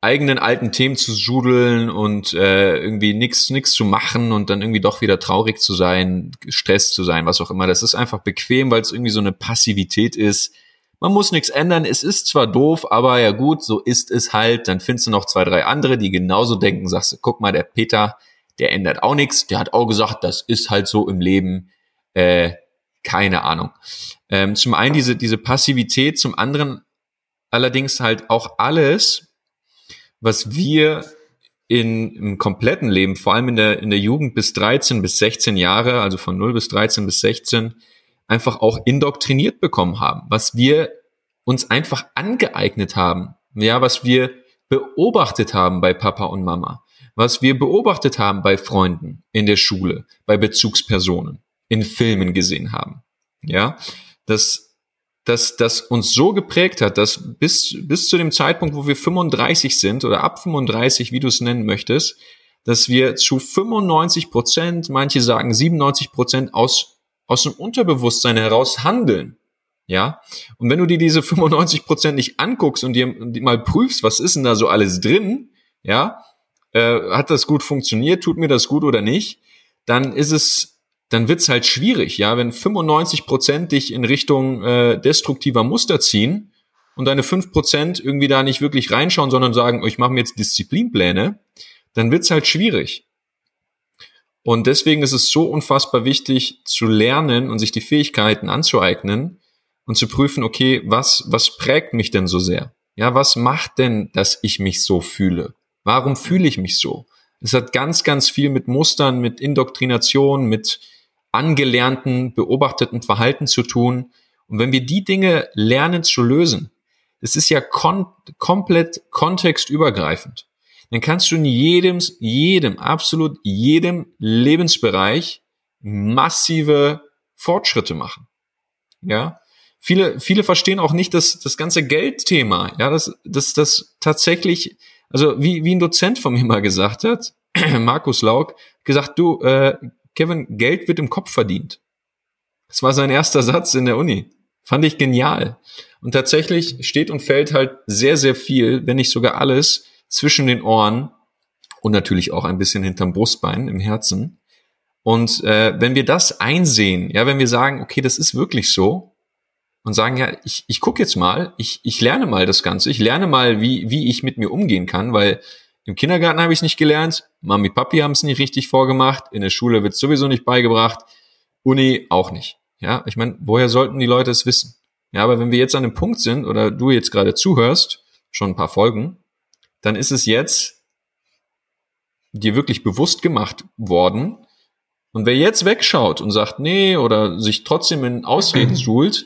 eigenen alten Themen zu sudeln und äh, irgendwie nichts nix zu machen und dann irgendwie doch wieder traurig zu sein, gestresst zu sein, was auch immer. Das ist einfach bequem, weil es irgendwie so eine Passivität ist. Man muss nichts ändern. Es ist zwar doof, aber ja gut, so ist es halt. Dann findest du noch zwei, drei andere, die genauso denken. Sagst du, guck mal, der Peter, der ändert auch nichts. Der hat auch gesagt, das ist halt so im Leben. Äh, keine Ahnung. Ähm, zum einen diese, diese Passivität, zum anderen allerdings halt auch alles, was wir in, im kompletten Leben, vor allem in der, in der Jugend bis 13 bis 16 Jahre, also von 0 bis 13 bis 16, einfach auch indoktriniert bekommen haben, was wir uns einfach angeeignet haben, ja, was wir beobachtet haben bei Papa und Mama, was wir beobachtet haben bei Freunden in der Schule, bei Bezugspersonen, in Filmen gesehen haben, ja, das dass das uns so geprägt hat, dass bis, bis zu dem Zeitpunkt, wo wir 35 sind oder ab 35, wie du es nennen möchtest, dass wir zu 95 Prozent, manche sagen 97 Prozent aus, aus dem Unterbewusstsein heraus handeln. Ja. Und wenn du dir diese 95 Prozent nicht anguckst und dir mal prüfst, was ist denn da so alles drin, ja, äh, hat das gut funktioniert, tut mir das gut oder nicht, dann ist es dann wird's halt schwierig, ja, wenn 95 Prozent dich in Richtung äh, destruktiver Muster ziehen und deine 5 Prozent irgendwie da nicht wirklich reinschauen, sondern sagen, ich mache mir jetzt Disziplinpläne, dann wird's halt schwierig. Und deswegen ist es so unfassbar wichtig zu lernen und sich die Fähigkeiten anzueignen und zu prüfen, okay, was, was prägt mich denn so sehr? Ja, was macht denn, dass ich mich so fühle? Warum fühle ich mich so? Es hat ganz, ganz viel mit Mustern, mit Indoktrination, mit angelernten, beobachteten Verhalten zu tun. Und wenn wir die Dinge lernen zu lösen, es ist ja kon komplett kontextübergreifend, dann kannst du in jedem, jedem, absolut jedem Lebensbereich massive Fortschritte machen. Ja, viele, viele verstehen auch nicht das, das ganze Geldthema. Ja, das, das, das tatsächlich, also wie, wie ein Dozent von mir mal gesagt hat, (clears throat) Markus Lauk, gesagt, du, äh, Kevin, Geld wird im Kopf verdient. Das war sein erster Satz in der Uni. Fand ich genial. Und tatsächlich steht und fällt halt sehr, sehr viel, wenn nicht sogar alles, zwischen den Ohren und natürlich auch ein bisschen hinterm Brustbein im Herzen. Und äh, wenn wir das einsehen, ja, wenn wir sagen, okay, das ist wirklich so, und sagen, ja, ich, ich gucke jetzt mal, ich, ich lerne mal das Ganze, ich lerne mal, wie, wie ich mit mir umgehen kann, weil im Kindergarten habe ich es nicht gelernt, Mami, Papi haben es nicht richtig vorgemacht, in der Schule wird es sowieso nicht beigebracht, Uni auch nicht. Ja, ich meine, woher sollten die Leute es wissen? Ja, aber wenn wir jetzt an dem Punkt sind oder du jetzt gerade zuhörst, schon ein paar Folgen, dann ist es jetzt dir wirklich bewusst gemacht worden. Und wer jetzt wegschaut und sagt, nee, oder sich trotzdem in Ausreden (clears throat) suhlt,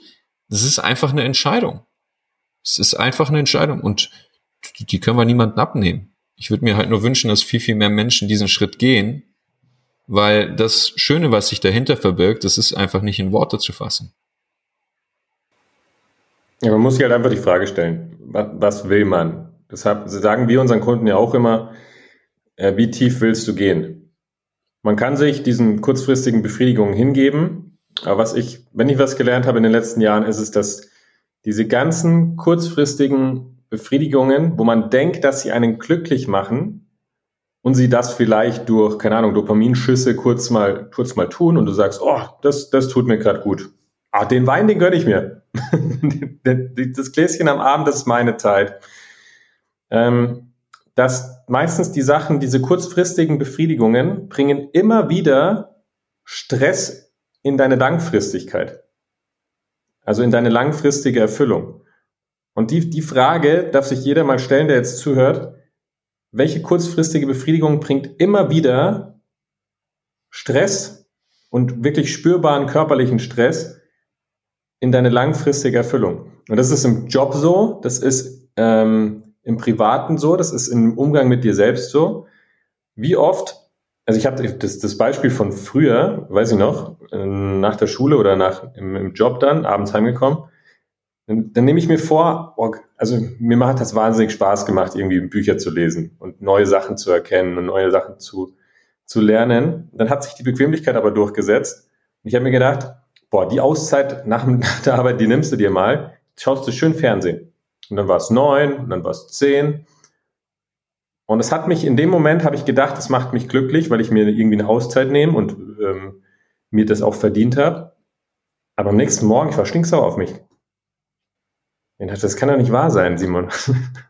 das ist einfach eine Entscheidung. Es ist einfach eine Entscheidung und die können wir niemandem abnehmen. Ich würde mir halt nur wünschen, dass viel, viel mehr Menschen diesen Schritt gehen, weil das Schöne, was sich dahinter verbirgt, das ist einfach nicht in Worte zu fassen. Ja, man muss sich halt einfach die Frage stellen, was, was will man? Deshalb sagen wir unseren Kunden ja auch immer, äh, wie tief willst du gehen? Man kann sich diesen kurzfristigen Befriedigungen hingeben, aber was ich, wenn ich was gelernt habe in den letzten Jahren, ist es, dass diese ganzen kurzfristigen Befriedigungen, wo man denkt, dass sie einen glücklich machen und sie das vielleicht durch, keine Ahnung, Dopaminschüsse kurz mal, kurz mal tun und du sagst, oh, das, das tut mir gerade gut. Ah, den Wein, den gönne ich mir. (laughs) das Gläschen am Abend, das ist meine Zeit. Ähm, dass meistens die Sachen, diese kurzfristigen Befriedigungen, bringen immer wieder Stress in deine Langfristigkeit. Also in deine langfristige Erfüllung. Und die, die Frage darf sich jeder mal stellen, der jetzt zuhört. Welche kurzfristige Befriedigung bringt immer wieder Stress und wirklich spürbaren körperlichen Stress in deine langfristige Erfüllung? Und das ist im Job so, das ist ähm, im Privaten so, das ist im Umgang mit dir selbst so. Wie oft also ich habe das, das Beispiel von früher, weiß ich noch, äh, nach der Schule oder nach im, im Job dann, abends heimgekommen, dann, dann nehme ich mir vor, oh, also mir macht das wahnsinnig Spaß gemacht, irgendwie Bücher zu lesen und neue Sachen zu erkennen und neue Sachen zu, zu lernen. Dann hat sich die Bequemlichkeit aber durchgesetzt. Und ich habe mir gedacht, boah, die Auszeit nach, (laughs) nach der Arbeit, die nimmst du dir mal, schaust du schön Fernsehen. Und dann war es neun, und dann war es zehn, und es hat mich in dem Moment, habe ich gedacht, es macht mich glücklich, weil ich mir irgendwie eine Auszeit nehme und ähm, mir das auch verdient habe. Aber am nächsten Morgen, ich war stinksauer auf mich. Ich dachte, das kann doch nicht wahr sein, Simon.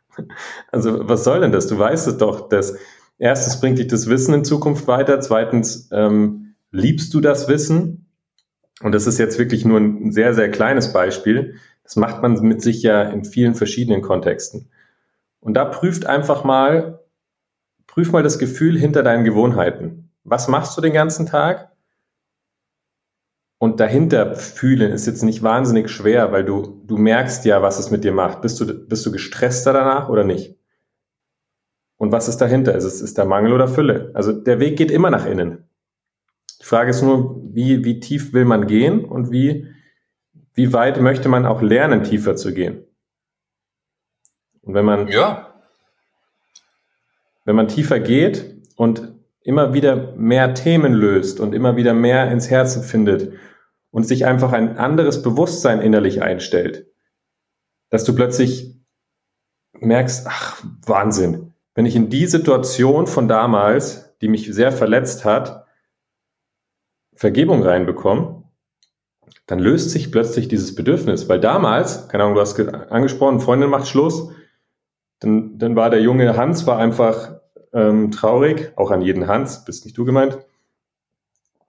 (laughs) also was soll denn das? Du weißt es doch, dass erstens bringt dich das Wissen in Zukunft weiter, zweitens ähm, liebst du das Wissen. Und das ist jetzt wirklich nur ein sehr, sehr kleines Beispiel. Das macht man mit sich ja in vielen verschiedenen Kontexten. Und da prüft einfach mal, Prüf mal das Gefühl hinter deinen Gewohnheiten. Was machst du den ganzen Tag? Und dahinter fühlen ist jetzt nicht wahnsinnig schwer, weil du, du merkst ja, was es mit dir macht. Bist du, bist du gestresster danach oder nicht? Und was ist dahinter? Ist es ist der Mangel oder Fülle? Also der Weg geht immer nach innen. Die Frage ist nur, wie, wie tief will man gehen und wie, wie weit möchte man auch lernen, tiefer zu gehen? Und wenn man, ja wenn man tiefer geht und immer wieder mehr Themen löst und immer wieder mehr ins Herzen findet und sich einfach ein anderes Bewusstsein innerlich einstellt, dass du plötzlich merkst, ach, Wahnsinn, wenn ich in die Situation von damals, die mich sehr verletzt hat, Vergebung reinbekomme, dann löst sich plötzlich dieses Bedürfnis, weil damals, keine Ahnung, du hast angesprochen, Freundin macht Schluss, dann, dann war der junge Hans war einfach ähm, traurig, auch an jeden Hans, bist nicht du gemeint.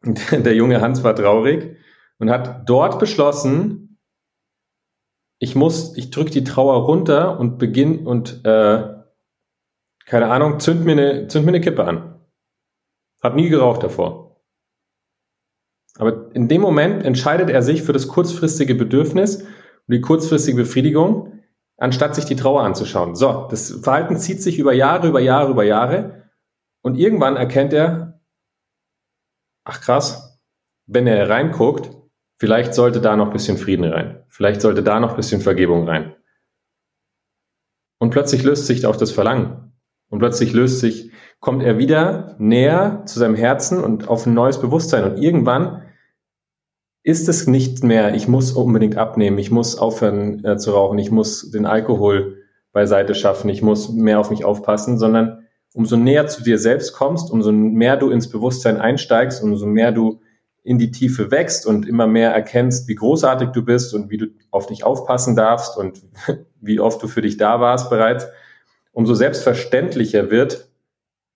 Der junge Hans war traurig und hat dort beschlossen, ich muss, ich drücke die Trauer runter und beginn und äh, keine Ahnung, zünd mir eine, zünd mir eine Kippe an. Hab nie geraucht davor. Aber in dem Moment entscheidet er sich für das kurzfristige Bedürfnis und die kurzfristige Befriedigung, anstatt sich die Trauer anzuschauen. So, das Verhalten zieht sich über Jahre, über Jahre, über Jahre. Und irgendwann erkennt er, ach krass, wenn er reinguckt, vielleicht sollte da noch ein bisschen Frieden rein. Vielleicht sollte da noch ein bisschen Vergebung rein. Und plötzlich löst sich auch das Verlangen. Und plötzlich löst sich, kommt er wieder näher zu seinem Herzen und auf ein neues Bewusstsein. Und irgendwann ist es nicht mehr, ich muss unbedingt abnehmen, ich muss aufhören äh, zu rauchen, ich muss den Alkohol beiseite schaffen, ich muss mehr auf mich aufpassen, sondern umso näher zu dir selbst kommst, umso mehr du ins Bewusstsein einsteigst, umso mehr du in die Tiefe wächst und immer mehr erkennst, wie großartig du bist und wie du auf dich aufpassen darfst und (laughs) wie oft du für dich da warst bereits, umso selbstverständlicher wird,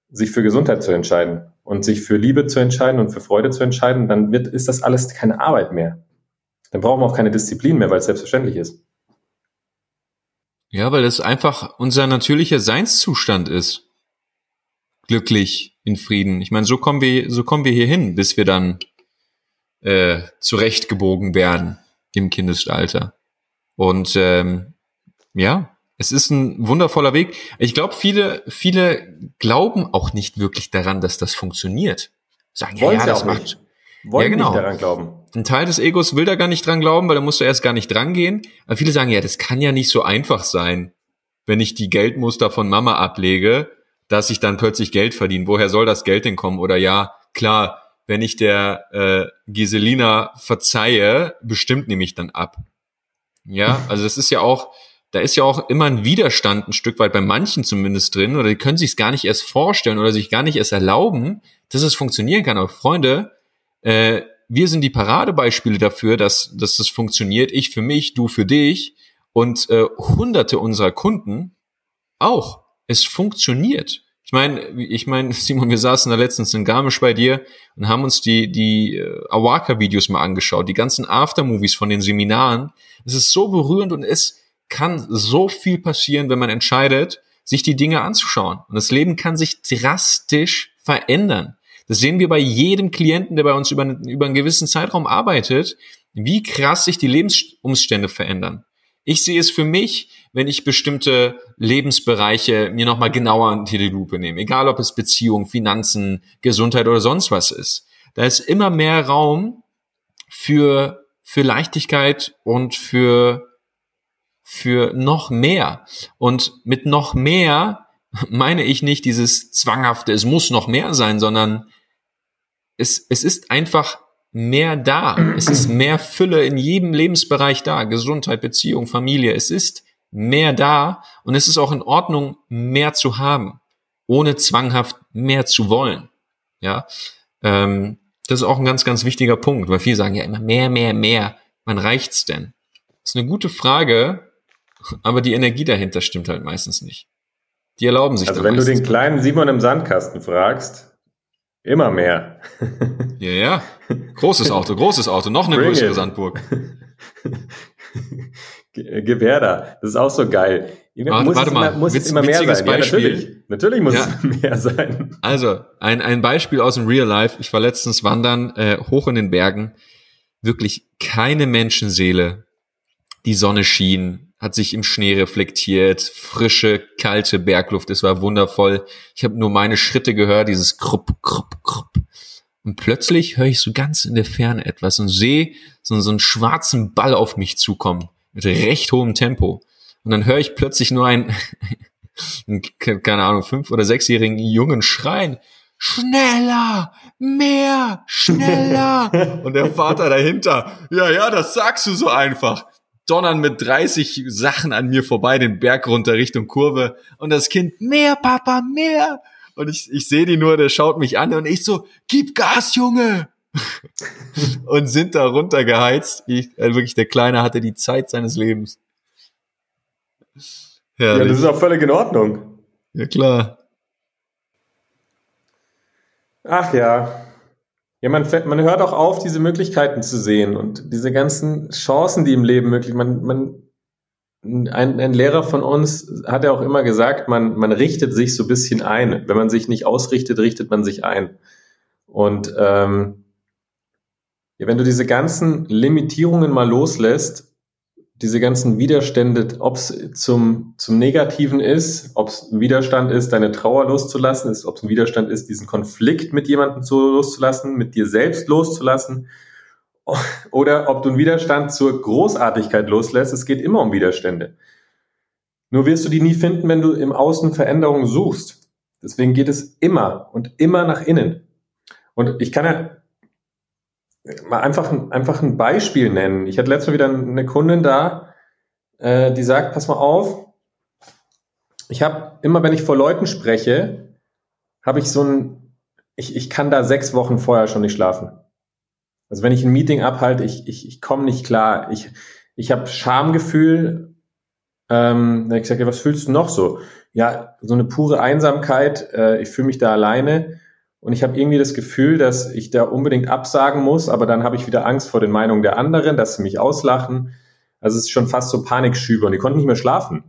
sich für Gesundheit zu entscheiden und sich für Liebe zu entscheiden und für Freude zu entscheiden, dann wird, ist das alles keine Arbeit mehr. Dann brauchen wir auch keine Disziplin mehr, weil es selbstverständlich ist. Ja, weil es einfach unser natürlicher Seinszustand ist. Glücklich, in Frieden. Ich meine, so kommen wir, so kommen wir hier hin, bis wir dann äh, zurechtgebogen werden im Kindesalter. Und ähm, ja, es ist ein wundervoller Weg. Ich glaube, viele, viele glauben auch nicht wirklich daran, dass das funktioniert. Sagen, ja, ja, das macht. Nicht. Wollen ja, genau. nicht daran glauben. Ein Teil des Egos will da gar nicht dran glauben, weil da musst du erst gar nicht dran gehen. Aber viele sagen, ja, das kann ja nicht so einfach sein, wenn ich die Geldmuster von Mama ablege, dass ich dann plötzlich Geld verdiene. Woher soll das Geld denn kommen? Oder ja, klar, wenn ich der äh, Giselina verzeihe, bestimmt nehme ich dann ab. Ja, also das ist ja auch, da ist ja auch immer ein Widerstand ein Stück weit bei manchen zumindest drin, oder die können sich es gar nicht erst vorstellen oder sich gar nicht erst erlauben, dass es funktionieren kann. Aber Freunde, äh, wir sind die Paradebeispiele dafür, dass, dass das funktioniert. Ich für mich, du für dich und äh, hunderte unserer Kunden auch. Es funktioniert. Ich meine, ich meine, (laughs) Simon, wir saßen da letztens in Garmisch bei dir und haben uns die, die äh, Awaka-Videos mal angeschaut, die ganzen Aftermovies von den Seminaren. Es ist so berührend und es kann so viel passieren, wenn man entscheidet, sich die Dinge anzuschauen. Und das Leben kann sich drastisch verändern. Das sehen wir bei jedem Klienten, der bei uns über, über einen gewissen Zeitraum arbeitet, wie krass sich die Lebensumstände verändern. Ich sehe es für mich, wenn ich bestimmte Lebensbereiche mir nochmal genauer unter die Lupe nehme. Egal ob es Beziehung, Finanzen, Gesundheit oder sonst was ist. Da ist immer mehr Raum für, für Leichtigkeit und für, für noch mehr. Und mit noch mehr (laughs) meine ich nicht dieses zwanghafte, es muss noch mehr sein, sondern es, es ist einfach mehr da. Es ist mehr Fülle in jedem Lebensbereich da. Gesundheit, Beziehung, Familie. Es ist mehr da und es ist auch in Ordnung, mehr zu haben, ohne zwanghaft mehr zu wollen. Ja, ähm, das ist auch ein ganz, ganz wichtiger Punkt, weil viele sagen ja immer mehr, mehr, mehr. Wann reicht's denn? Das ist eine gute Frage, aber die Energie dahinter stimmt halt meistens nicht. Die erlauben sich. Also wenn du den kleinen Simon im Sandkasten fragst, Immer mehr. (laughs) Ja, ja. Großes Auto, großes Auto, noch eine Bring größere it. Sandburg. (laughs) Gewerder, das ist auch so geil. Warte, muss warte mal, immer, muss Witz, immer mehr sein. Beispiel. Ja, natürlich. natürlich muss ja. es (laughs) mehr sein. Also, ein, ein Beispiel aus dem Real Life. Ich war letztens wandern, äh, hoch in den Bergen. Wirklich keine Menschenseele. Die Sonne schien, hat sich im Schnee reflektiert, frische, kalte Bergluft, es war wundervoll. Ich habe nur meine Schritte gehört, dieses krupp, krupp, krupp. Und plötzlich höre ich so ganz in der Ferne etwas und sehe so, so einen schwarzen Ball auf mich zukommen, mit recht hohem Tempo. Und dann höre ich plötzlich nur einen, (laughs) keine Ahnung, fünf- oder sechsjährigen Jungen schreien, schneller, mehr, schneller. (laughs) Und der Vater dahinter, ja, ja, das sagst du so einfach donnern mit 30 Sachen an mir vorbei, den Berg runter Richtung Kurve und das Kind, mehr Papa, mehr. Und ich, ich sehe die nur, der schaut mich an und ich so, gib Gas, Junge. (laughs) und sind da runtergeheizt. Ich, also wirklich, der Kleine hatte die Zeit seines Lebens. Ja, das ist auch völlig in Ordnung. Ja, klar. Ach ja. Ja, man, man hört auch auf, diese Möglichkeiten zu sehen und diese ganzen Chancen, die im Leben möglich man, man ein, ein Lehrer von uns hat ja auch immer gesagt, man, man richtet sich so ein bisschen ein. Wenn man sich nicht ausrichtet, richtet man sich ein. Und ähm, Ja, wenn du diese ganzen Limitierungen mal loslässt, diese ganzen Widerstände, ob es zum, zum Negativen ist, ob es ein Widerstand ist, deine Trauer loszulassen, ist, ob es ein Widerstand ist, diesen Konflikt mit jemandem zu loszulassen, mit dir selbst loszulassen, oder ob du einen Widerstand zur Großartigkeit loslässt. Es geht immer um Widerstände. Nur wirst du die nie finden, wenn du im Außen Veränderungen suchst. Deswegen geht es immer und immer nach innen. Und ich kann ja mal einfach, einfach ein Beispiel nennen. Ich hatte letztes Mal wieder eine Kundin da, äh, die sagt, pass mal auf, ich habe immer, wenn ich vor Leuten spreche, habe ich so ein, ich, ich kann da sechs Wochen vorher schon nicht schlafen. Also wenn ich ein Meeting abhalte, ich, ich, ich komme nicht klar. Ich, ich habe Schamgefühl. Ähm, ich sage, was fühlst du noch so? Ja, so eine pure Einsamkeit. Äh, ich fühle mich da alleine. Und ich habe irgendwie das Gefühl, dass ich da unbedingt absagen muss, aber dann habe ich wieder Angst vor den Meinungen der anderen, dass sie mich auslachen. Also es ist schon fast so Panikschübe und die konnten nicht mehr schlafen.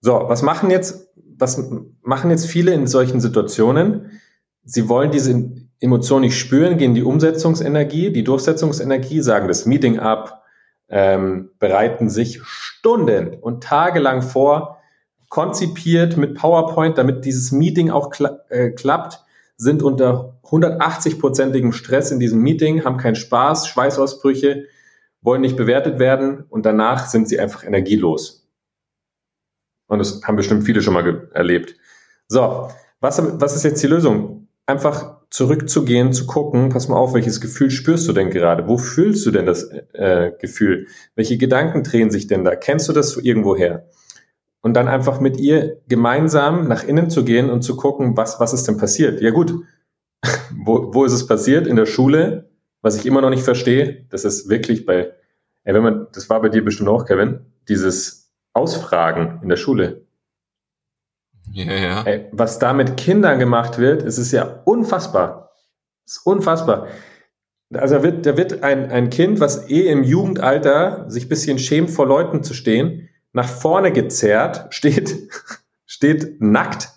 So, was machen jetzt, was machen jetzt viele in solchen Situationen? Sie wollen diese Emotion nicht spüren, gehen die Umsetzungsenergie, die Durchsetzungsenergie, sagen das Meeting ab, ähm, bereiten sich Stunden und Tage lang vor, konzipiert mit PowerPoint, damit dieses Meeting auch kla äh, klappt, sind unter 180-prozentigem Stress in diesem Meeting, haben keinen Spaß, Schweißausbrüche, wollen nicht bewertet werden und danach sind sie einfach energielos. Und das haben bestimmt viele schon mal erlebt. So, was, was ist jetzt die Lösung? Einfach zurückzugehen, zu gucken, pass mal auf, welches Gefühl spürst du denn gerade? Wo fühlst du denn das äh, Gefühl? Welche Gedanken drehen sich denn da? Kennst du das irgendwoher? Und dann einfach mit ihr gemeinsam nach innen zu gehen und zu gucken, was, was ist denn passiert? Ja gut, (laughs) wo, wo ist es passiert? In der Schule, was ich immer noch nicht verstehe, das ist wirklich bei, ey, wenn man, das war bei dir bestimmt auch, Kevin, dieses Ausfragen in der Schule. Ja, ja. Ey, was da mit Kindern gemacht wird, es ist ja unfassbar. Es ist unfassbar. Also da wird, da wird ein, ein Kind, was eh im Jugendalter sich bisschen schämt, vor Leuten zu stehen, nach vorne gezerrt, steht, (laughs) steht nackt,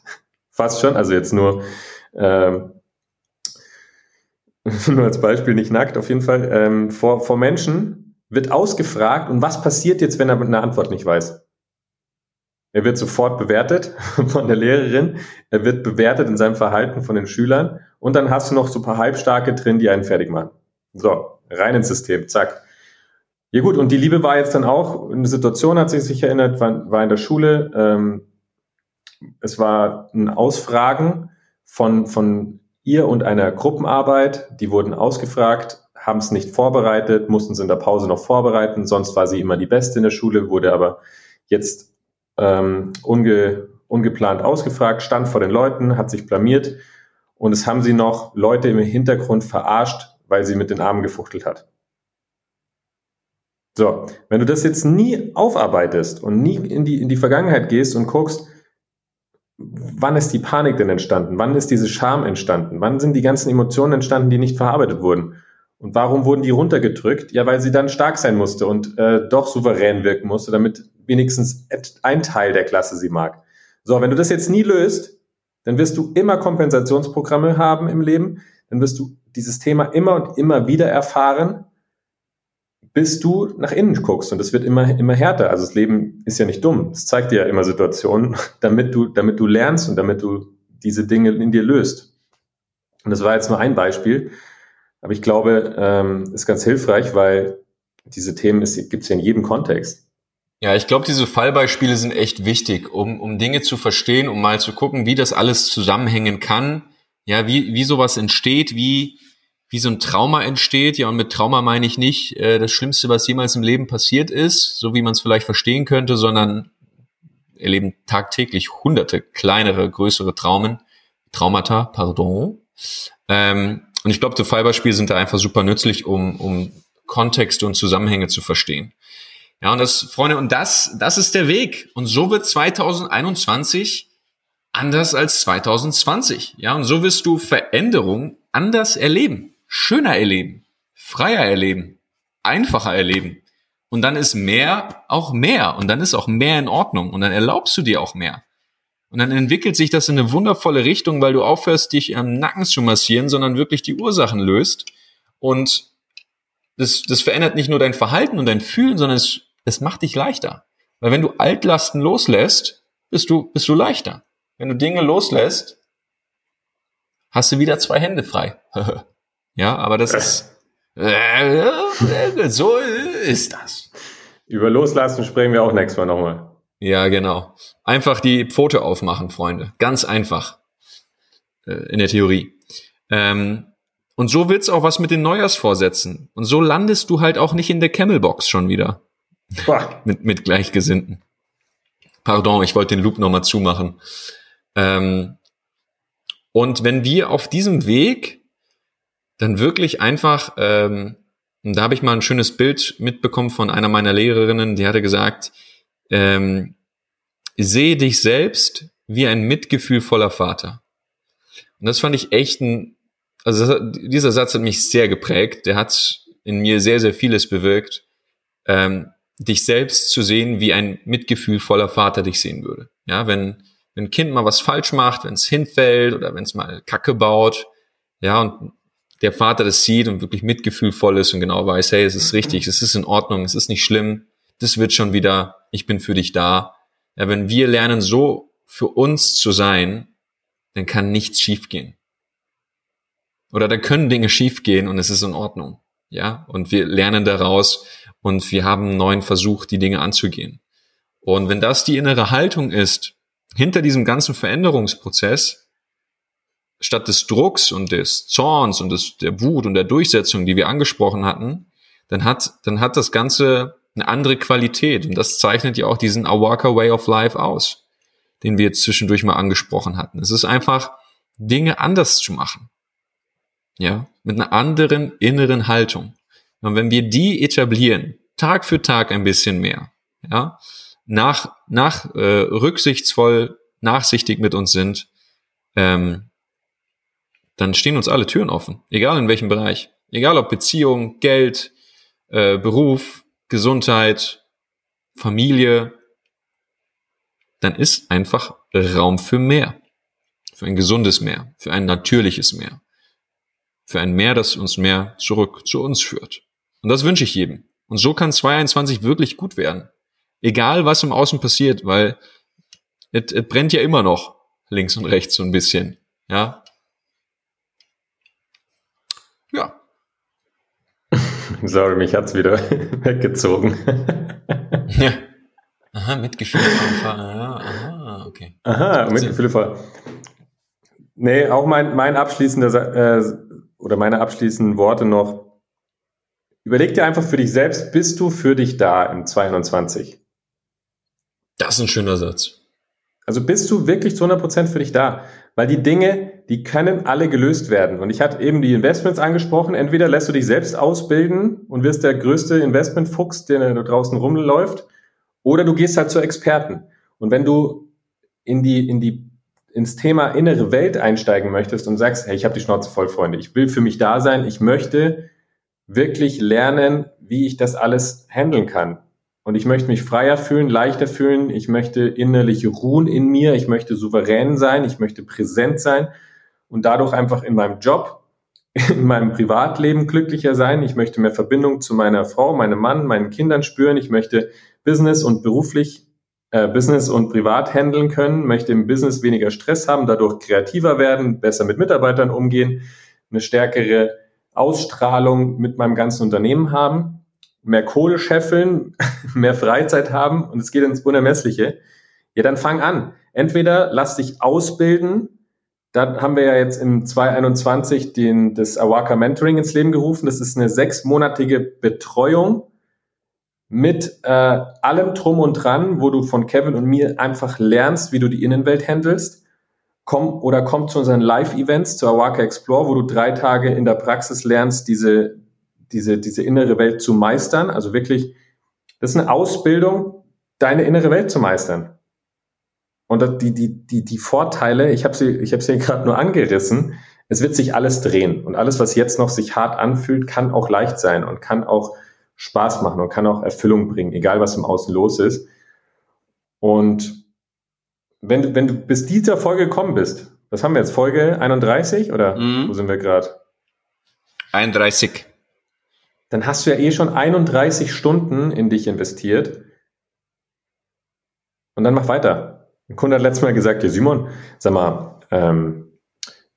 fast schon, also jetzt nur, ähm, (laughs) nur als Beispiel nicht nackt, auf jeden Fall, ähm, vor, vor Menschen, wird ausgefragt und was passiert jetzt, wenn er eine Antwort nicht weiß? Er wird sofort bewertet (laughs) von der Lehrerin, er wird bewertet in seinem Verhalten von den Schülern und dann hast du noch so ein paar Halbstarke drin, die einen fertig machen. So, rein ins System, zack. Ja gut, und die Liebe war jetzt dann auch, eine Situation hat sie sich erinnert, war, war in der Schule, ähm, es war ein Ausfragen von, von ihr und einer Gruppenarbeit, die wurden ausgefragt, haben es nicht vorbereitet, mussten es in der Pause noch vorbereiten, sonst war sie immer die Beste in der Schule, wurde aber jetzt ähm, unge, ungeplant ausgefragt, stand vor den Leuten, hat sich blamiert und es haben sie noch Leute im Hintergrund verarscht, weil sie mit den Armen gefuchtelt hat. So, wenn du das jetzt nie aufarbeitest und nie in die, in die Vergangenheit gehst und guckst, wann ist die Panik denn entstanden? Wann ist diese Scham entstanden? Wann sind die ganzen Emotionen entstanden, die nicht verarbeitet wurden? Und warum wurden die runtergedrückt? Ja, weil sie dann stark sein musste und äh, doch souverän wirken musste, damit wenigstens ein Teil der Klasse sie mag. So, wenn du das jetzt nie löst, dann wirst du immer Kompensationsprogramme haben im Leben, dann wirst du dieses Thema immer und immer wieder erfahren bis du nach innen guckst und es wird immer, immer härter. Also das Leben ist ja nicht dumm. Es zeigt dir ja immer Situationen, (laughs) damit du, damit du lernst und damit du diese Dinge in dir löst. Und das war jetzt nur ein Beispiel, aber ich glaube, ähm, ist ganz hilfreich, weil diese Themen gibt es ja in jedem Kontext. Ja, ich glaube, diese Fallbeispiele sind echt wichtig, um, um Dinge zu verstehen, um mal zu gucken, wie das alles zusammenhängen kann. Ja, wie, wie sowas entsteht, wie, wie so ein Trauma entsteht. Ja, und mit Trauma meine ich nicht äh, das Schlimmste, was jemals im Leben passiert ist, so wie man es vielleicht verstehen könnte, sondern erleben tagtäglich hunderte kleinere, größere Traumen, Traumata, pardon. Ähm, und ich glaube, die Fallbeispiele sind da einfach super nützlich, um, um Kontexte und Zusammenhänge zu verstehen. Ja, und das, Freunde, und das, das ist der Weg. Und so wird 2021 anders als 2020. Ja, und so wirst du Veränderung anders erleben schöner erleben, freier erleben, einfacher erleben. Und dann ist mehr auch mehr. Und dann ist auch mehr in Ordnung. Und dann erlaubst du dir auch mehr. Und dann entwickelt sich das in eine wundervolle Richtung, weil du aufhörst, dich am Nacken zu massieren, sondern wirklich die Ursachen löst Und das, das verändert nicht nur dein Verhalten und dein Fühlen, sondern es, es macht dich leichter. Weil wenn du Altlasten loslässt, bist du, bist du leichter. Wenn du Dinge loslässt, hast du wieder zwei Hände frei. (laughs) ja, aber das ist, äh, so ist das. Über Loslassen sprechen wir auch nächstes Mal nochmal. Ja, genau. Einfach die Pfote aufmachen, Freunde. Ganz einfach. Äh, in der Theorie. Ähm, und so wird's auch was mit den Neujahrsvorsätzen. Und so landest du halt auch nicht in der Camelbox schon wieder. mit, mit Gleichgesinnten. Pardon, ich wollte den Loop nochmal zumachen. Ähm, und wenn wir auf diesem Weg dann wirklich einfach, ähm, da habe ich mal ein schönes Bild mitbekommen von einer meiner Lehrerinnen, die hatte gesagt, ähm, sehe dich selbst wie ein mitgefühlvoller Vater. Und das fand ich echt ein, also dieser Satz hat mich sehr geprägt. Der hat in mir sehr, sehr vieles bewirkt, ähm, dich selbst zu sehen, wie ein mitgefühlvoller Vater dich sehen würde. Ja, wenn, wenn ein Kind mal was falsch macht, wenn es hinfällt oder wenn es mal Kacke baut, ja, und der Vater das sieht und wirklich mitgefühlvoll ist und genau weiß, hey, es ist richtig, es ist in Ordnung, es ist nicht schlimm, das wird schon wieder, ich bin für dich da. Ja, wenn wir lernen, so für uns zu sein, dann kann nichts schiefgehen. Oder da können Dinge schiefgehen und es ist in Ordnung. Ja, und wir lernen daraus und wir haben einen neuen Versuch, die Dinge anzugehen. Und wenn das die innere Haltung ist, hinter diesem ganzen Veränderungsprozess, statt des Drucks und des Zorns und des, der Wut und der Durchsetzung, die wir angesprochen hatten, dann hat, dann hat das Ganze eine andere Qualität. Und das zeichnet ja auch diesen Awaka Way of Life aus, den wir jetzt zwischendurch mal angesprochen hatten. Es ist einfach, Dinge anders zu machen. Ja, mit einer anderen inneren Haltung. Und wenn wir die etablieren, Tag für Tag ein bisschen mehr, ja, nach, nach äh, rücksichtsvoll, nachsichtig mit uns sind, ähm, dann stehen uns alle Türen offen, egal in welchem Bereich. Egal ob Beziehung, Geld, äh, Beruf, Gesundheit, Familie, dann ist einfach Raum für mehr. Für ein gesundes Meer, für ein natürliches Meer. Für ein Meer, das uns mehr zurück zu uns führt. Und das wünsche ich jedem. Und so kann 2021 wirklich gut werden. Egal, was im Außen passiert, weil es brennt ja immer noch links und rechts so ein bisschen. Ja. Sorry, mich hat's wieder (laughs) weggezogen. ja. Aha, Mitgefühl Ja, aha, okay. Aha, Mitgefühl voll. Nee, auch mein, mein abschließender, äh, oder meine abschließenden Worte noch. Überleg dir einfach für dich selbst, bist du für dich da im 22? Das ist ein schöner Satz. Also bist du wirklich zu 100% für dich da? Weil die Dinge, die können alle gelöst werden. Und ich hatte eben die Investments angesprochen. Entweder lässt du dich selbst ausbilden und wirst der größte Investmentfuchs, der da draußen rumläuft, oder du gehst halt zu Experten. Und wenn du in die, in die, ins Thema innere Welt einsteigen möchtest und sagst, hey, ich habe die Schnauze voll, Freunde, ich will für mich da sein, ich möchte wirklich lernen, wie ich das alles handeln kann. Und ich möchte mich freier fühlen, leichter fühlen. Ich möchte innerliche ruhen in mir. Ich möchte souverän sein. Ich möchte präsent sein und dadurch einfach in meinem Job, (laughs) in meinem Privatleben glücklicher sein. Ich möchte mehr Verbindung zu meiner Frau, meinem Mann, meinen Kindern spüren. Ich möchte Business und beruflich, äh, Business und privat handeln können. Möchte im Business weniger Stress haben, dadurch kreativer werden, besser mit Mitarbeitern umgehen, eine stärkere Ausstrahlung mit meinem ganzen Unternehmen haben mehr Kohle scheffeln, (laughs) mehr Freizeit haben und es geht ins Unermessliche, ja, dann fang an. Entweder lass dich ausbilden, dann haben wir ja jetzt im 2021 den, das Awaka Mentoring ins Leben gerufen. Das ist eine sechsmonatige Betreuung mit äh, allem drum und dran, wo du von Kevin und mir einfach lernst, wie du die Innenwelt handelst. Komm oder komm zu unseren Live-Events, zu Awaka Explore, wo du drei Tage in der Praxis lernst, diese diese, diese innere Welt zu meistern. Also wirklich, das ist eine Ausbildung, deine innere Welt zu meistern. Und die, die, die, die Vorteile, ich habe sie, ich habe sie (laughs) gerade nur angerissen, es wird sich alles drehen. Und alles, was jetzt noch sich hart anfühlt, kann auch leicht sein und kann auch Spaß machen und kann auch Erfüllung bringen, egal was im Außen los ist. Und wenn du, wenn du bis dieser Folge gekommen bist, was haben wir jetzt? Folge 31 oder mhm. wo sind wir gerade? 31. dann hast du ja eh schon 31 Stunden in dich investiert. Und dann mach weiter. Ein Kunde hat letztes Mal gesagt, ja Simon, sag mal, ähm,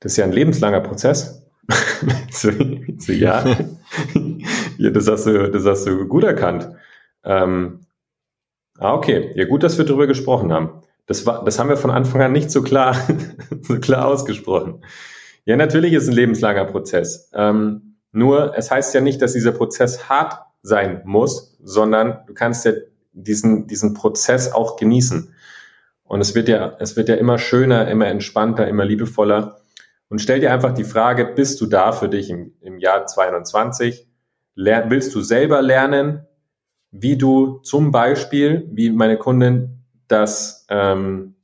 das ist ja ein lebenslanger Prozess. (laughs) so, so, ja. (laughs) ja, das hast du, das hast du gut erkannt. Ähm, ah, okay. Ja, gut, dass wir darüber gesprochen haben. Das war, das haben wir von Anfang an nicht so klar, (laughs) so klar ausgesprochen. Ja, natürlich ist ein lebenslanger Prozess. Ähm, nur, es heißt ja nicht, dass dieser Prozess hart sein muss, sondern du kannst ja diesen, diesen Prozess auch genießen. Und es wird ja, es wird ja immer schöner, immer entspannter, immer liebevoller. Und stell dir einfach die Frage, bist du da für dich im, im Jahr 2021? Lern, willst du selber lernen, wie du zum Beispiel, wie meine Kundin, das ähm,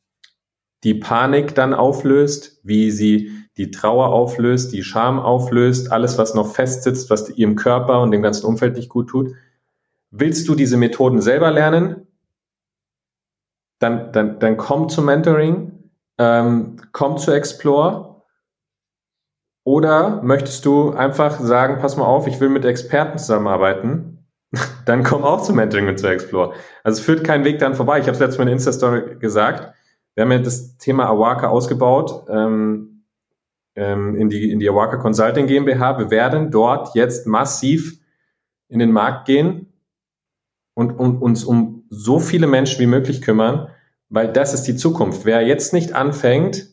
die Panik dann auflöst, wie sie die Trauer auflöst, die Scham auflöst, alles, was noch festsitzt, was ihrem Körper und dem ganzen Umfeld nicht gut tut. Willst du diese Methoden selber lernen? Dann, dann, dann komm zu Mentoring, ähm, komm zu Explore. Oder möchtest du einfach sagen, pass mal auf, ich will mit Experten zusammenarbeiten? (laughs) dann komm auch zu Mentoring und zu Explore. Also es führt kein Weg dann vorbei. Ich habe es letztes Mal in Insta-Story gesagt. Wir haben ja das Thema Awaka ausgebaut. Ähm, ähm, in, die, in die Awaka Consulting GmbH. Wir werden dort jetzt massiv in den Markt gehen und, und uns um so viele Menschen wie möglich kümmern, weil das ist die Zukunft. Wer jetzt nicht anfängt,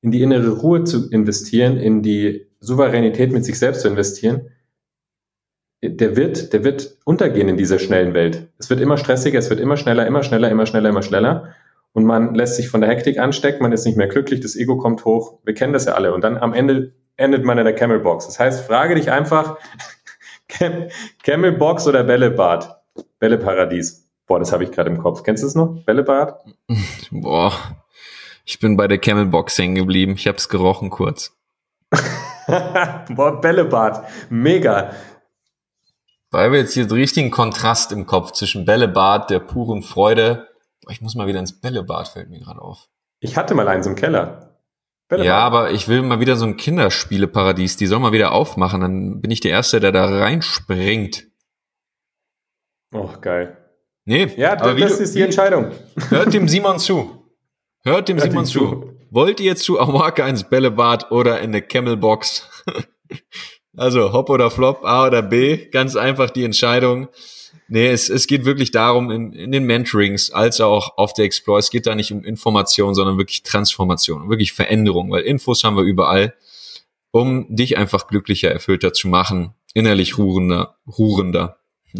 in die innere Ruhe zu investieren, in die Souveränität mit sich selbst zu investieren, der wird, der wird untergehen in dieser schnellen Welt. Es wird immer stressiger, es wird immer schneller, immer schneller, immer schneller, immer schneller und man lässt sich von der Hektik anstecken, man ist nicht mehr glücklich, das Ego kommt hoch. Wir kennen das ja alle. Und dann am Ende endet man in der Camelbox. Das heißt, frage dich einfach, (laughs) Camelbox oder Bällebad? Bälleparadies. Boah, das habe ich gerade im Kopf. Kennst du es noch? Bällebad? (laughs) Boah, ich bin bei der Camelbox hängen geblieben. Ich habe es gerochen kurz. (laughs) Boah, Bällebad. Mega. Weil wir jetzt hier so richtigen Kontrast im Kopf zwischen Bällebad, der puren Freude ich muss mal wieder ins Bällebad, fällt mir gerade auf. Ich hatte mal eins im Keller. Bällebad. Ja, aber ich will mal wieder so ein Kinderspieleparadies. Die soll mal wieder aufmachen. Dann bin ich der Erste, der da reinspringt. Oh, geil. Nee, ja, aber das du, ist die Entscheidung. Hört dem Simon zu. Hört dem Hört Simon zu. zu. Wollt ihr zu Awaka ins Bällebad oder in eine Camelbox? (laughs) also Hop oder Flop, A oder B. Ganz einfach die Entscheidung. Nee, es, es geht wirklich darum, in, in den Mentorings als auch auf der Explore, es geht da nicht um Information, sondern wirklich Transformation, wirklich Veränderung, weil Infos haben wir überall, um dich einfach glücklicher, erfüllter zu machen, innerlich ruhender, ruhender, (laughs)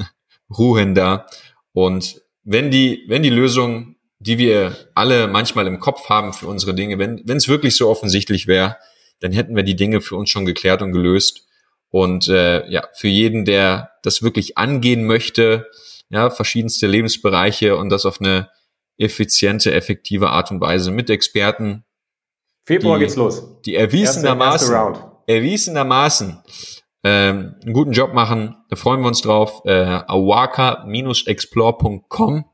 ruhender. Und wenn die, wenn die Lösung, die wir alle manchmal im Kopf haben für unsere Dinge, wenn, wenn es wirklich so offensichtlich wäre, dann hätten wir die Dinge für uns schon geklärt und gelöst. Und äh, ja, für jeden, der das wirklich angehen möchte, ja, verschiedenste Lebensbereiche und das auf eine effiziente, effektive Art und Weise mit Experten. Februar die, geht's los. Die erwiesenermaßen, erwiesenermaßen ähm, einen guten Job machen. Da freuen wir uns drauf. Äh, awaka-explore.com.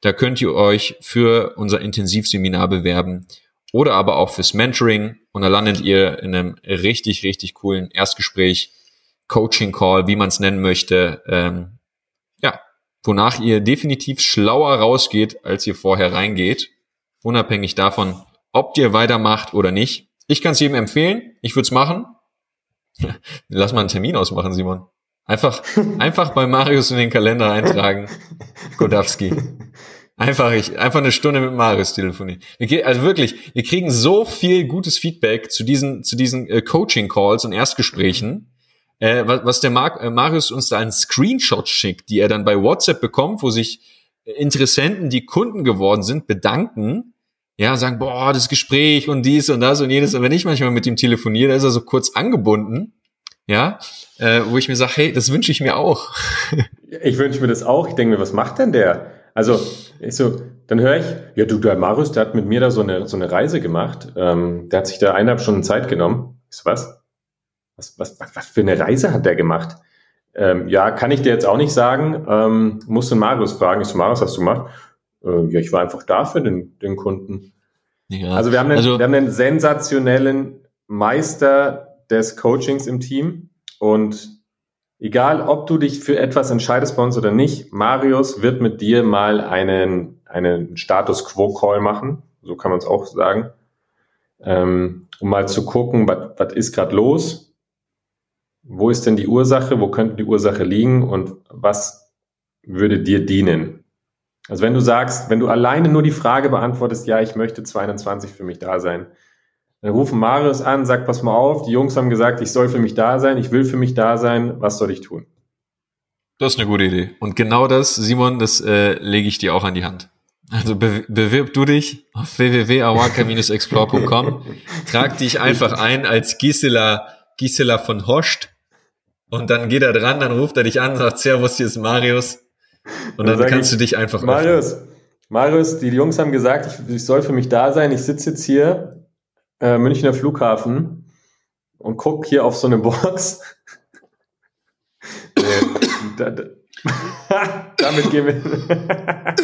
Da könnt ihr euch für unser Intensivseminar bewerben oder aber auch fürs Mentoring. Und da landet ihr in einem richtig, richtig coolen Erstgespräch, Coaching Call, wie man es nennen möchte. Ähm, ja, wonach ihr definitiv schlauer rausgeht, als ihr vorher reingeht. Unabhängig davon, ob ihr weitermacht oder nicht. Ich kann es jedem empfehlen. Ich würde es machen. (laughs) Lass mal einen Termin ausmachen, Simon. Einfach, (laughs) einfach bei Marius in den Kalender eintragen. Godowski. Einfach, ich, einfach eine Stunde mit Marius telefonieren. Also wirklich, wir kriegen so viel gutes Feedback zu diesen, zu diesen äh, Coaching-Calls und Erstgesprächen, äh, was, was der Mar äh, Marius uns da einen Screenshot schickt, die er dann bei WhatsApp bekommt, wo sich Interessenten, die Kunden geworden sind, bedanken, ja, sagen, boah, das Gespräch und dies und das und jenes. Und wenn ich manchmal mit ihm telefoniere, da ist er so kurz angebunden, ja, äh, wo ich mir sage, hey, das wünsche ich mir auch. (laughs) ich wünsche mir das auch. Ich denke mir, was macht denn der? Also, ich so, dann höre ich, ja, du, der Marius, der hat mit mir da so eine, so eine Reise gemacht. Ähm, der hat sich da eineinhalb Stunden Zeit genommen. Ich so, was? Was, was, was, was für eine Reise hat der gemacht? Ähm, ja, kann ich dir jetzt auch nicht sagen. Ähm, musste Marius fragen. Ich so, Marius, hast du gemacht? Äh, ja, ich war einfach da für den, den Kunden. Ja, also, wir haben, einen, also wir haben einen sensationellen Meister des Coachings im Team und egal ob du dich für etwas entscheidest bei uns oder nicht, Marius wird mit dir mal einen, einen Status Quo Call machen. So kann man es auch sagen. Ähm, um mal zu gucken, was ist gerade los? Wo ist denn die Ursache? Wo könnte die Ursache liegen? Und was würde dir dienen? Also wenn du sagst, wenn du alleine nur die Frage beantwortest, ja, ich möchte 22 für mich da sein, dann rufen Marius an, sagt, pass mal auf, die Jungs haben gesagt, ich soll für mich da sein, ich will für mich da sein, was soll ich tun? Das ist eine gute Idee. Und genau das, Simon, das äh, lege ich dir auch an die Hand. Also be bewirb du dich auf www.awaka-explore.com, trag dich einfach ein als Gisela, Gisela von Hoscht und dann geht er dran, dann ruft er dich an, sagt Servus, hier ist Marius und dann, dann kannst ich, du dich einfach Marius, öffnen. Marius, die Jungs haben gesagt, ich, ich soll für mich da sein, ich sitze jetzt hier äh, Münchner Flughafen und guck hier auf so eine Box. (laughs) da, da, (laughs) damit gehen wir.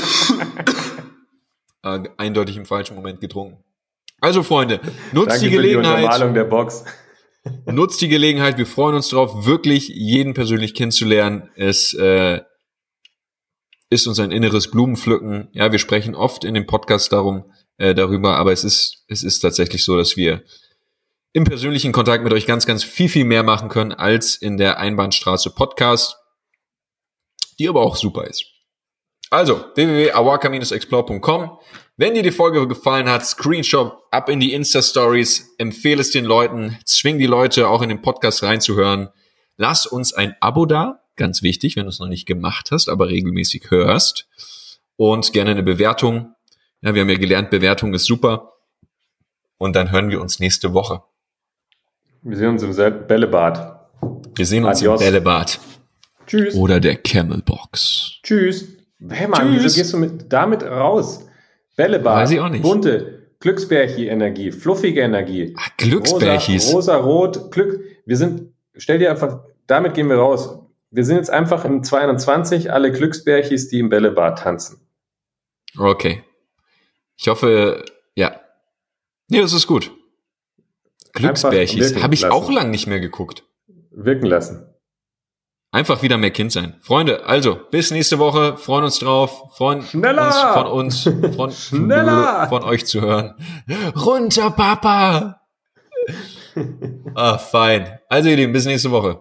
(laughs) äh, eindeutig im falschen Moment getrunken. Also Freunde, nutzt Danke die Gelegenheit. Die der Box. nutzt die Gelegenheit. Wir freuen uns darauf, wirklich jeden persönlich kennenzulernen. Es äh, ist uns ein inneres Blumenpflücken. Ja, wir sprechen oft in dem Podcast darum, äh, darüber, aber es ist, es ist tatsächlich so, dass wir im persönlichen Kontakt mit euch ganz, ganz viel, viel mehr machen können als in der Einbahnstraße Podcast, die aber auch super ist. Also, www.awaka-explore.com. Wenn dir die Folge gefallen hat, Screenshot ab in die Insta-Stories, empfehle es den Leuten, zwing die Leute auch in den Podcast reinzuhören. Lass uns ein Abo da, ganz wichtig, wenn du es noch nicht gemacht hast, aber regelmäßig hörst. Und gerne eine Bewertung. Ja, wir haben ja gelernt, Bewertung ist super. Und dann hören wir uns nächste Woche. Wir sehen uns im Bällebad. Wir sehen uns Adios. im Bällebad. Tschüss. Oder der Camelbox. Tschüss. Hey Mann, Tschüss. wieso gehst du mit, damit raus? Bällebad. Weiß ich auch nicht. Bunte, Glücksbärchi-Energie, fluffige Energie. Ach, Glücksbärchis. Rosa, rot, Glück. Wir sind, stell dir einfach, damit gehen wir raus. Wir sind jetzt einfach im 22 alle Glücksbärchis, die im Bällebad tanzen. Okay. Ich hoffe, ja. Nee, das ist gut. Glücksbärchis. Habe ich lassen. auch lang nicht mehr geguckt. Wirken lassen. Einfach wieder mehr Kind sein. Freunde, also, bis nächste Woche. Freuen uns drauf. Freuen Schneller! uns von uns, von, (laughs) Schneller! von euch zu hören. Runter, Papa! (laughs) ah, fein. Also, ihr Lieben, bis nächste Woche.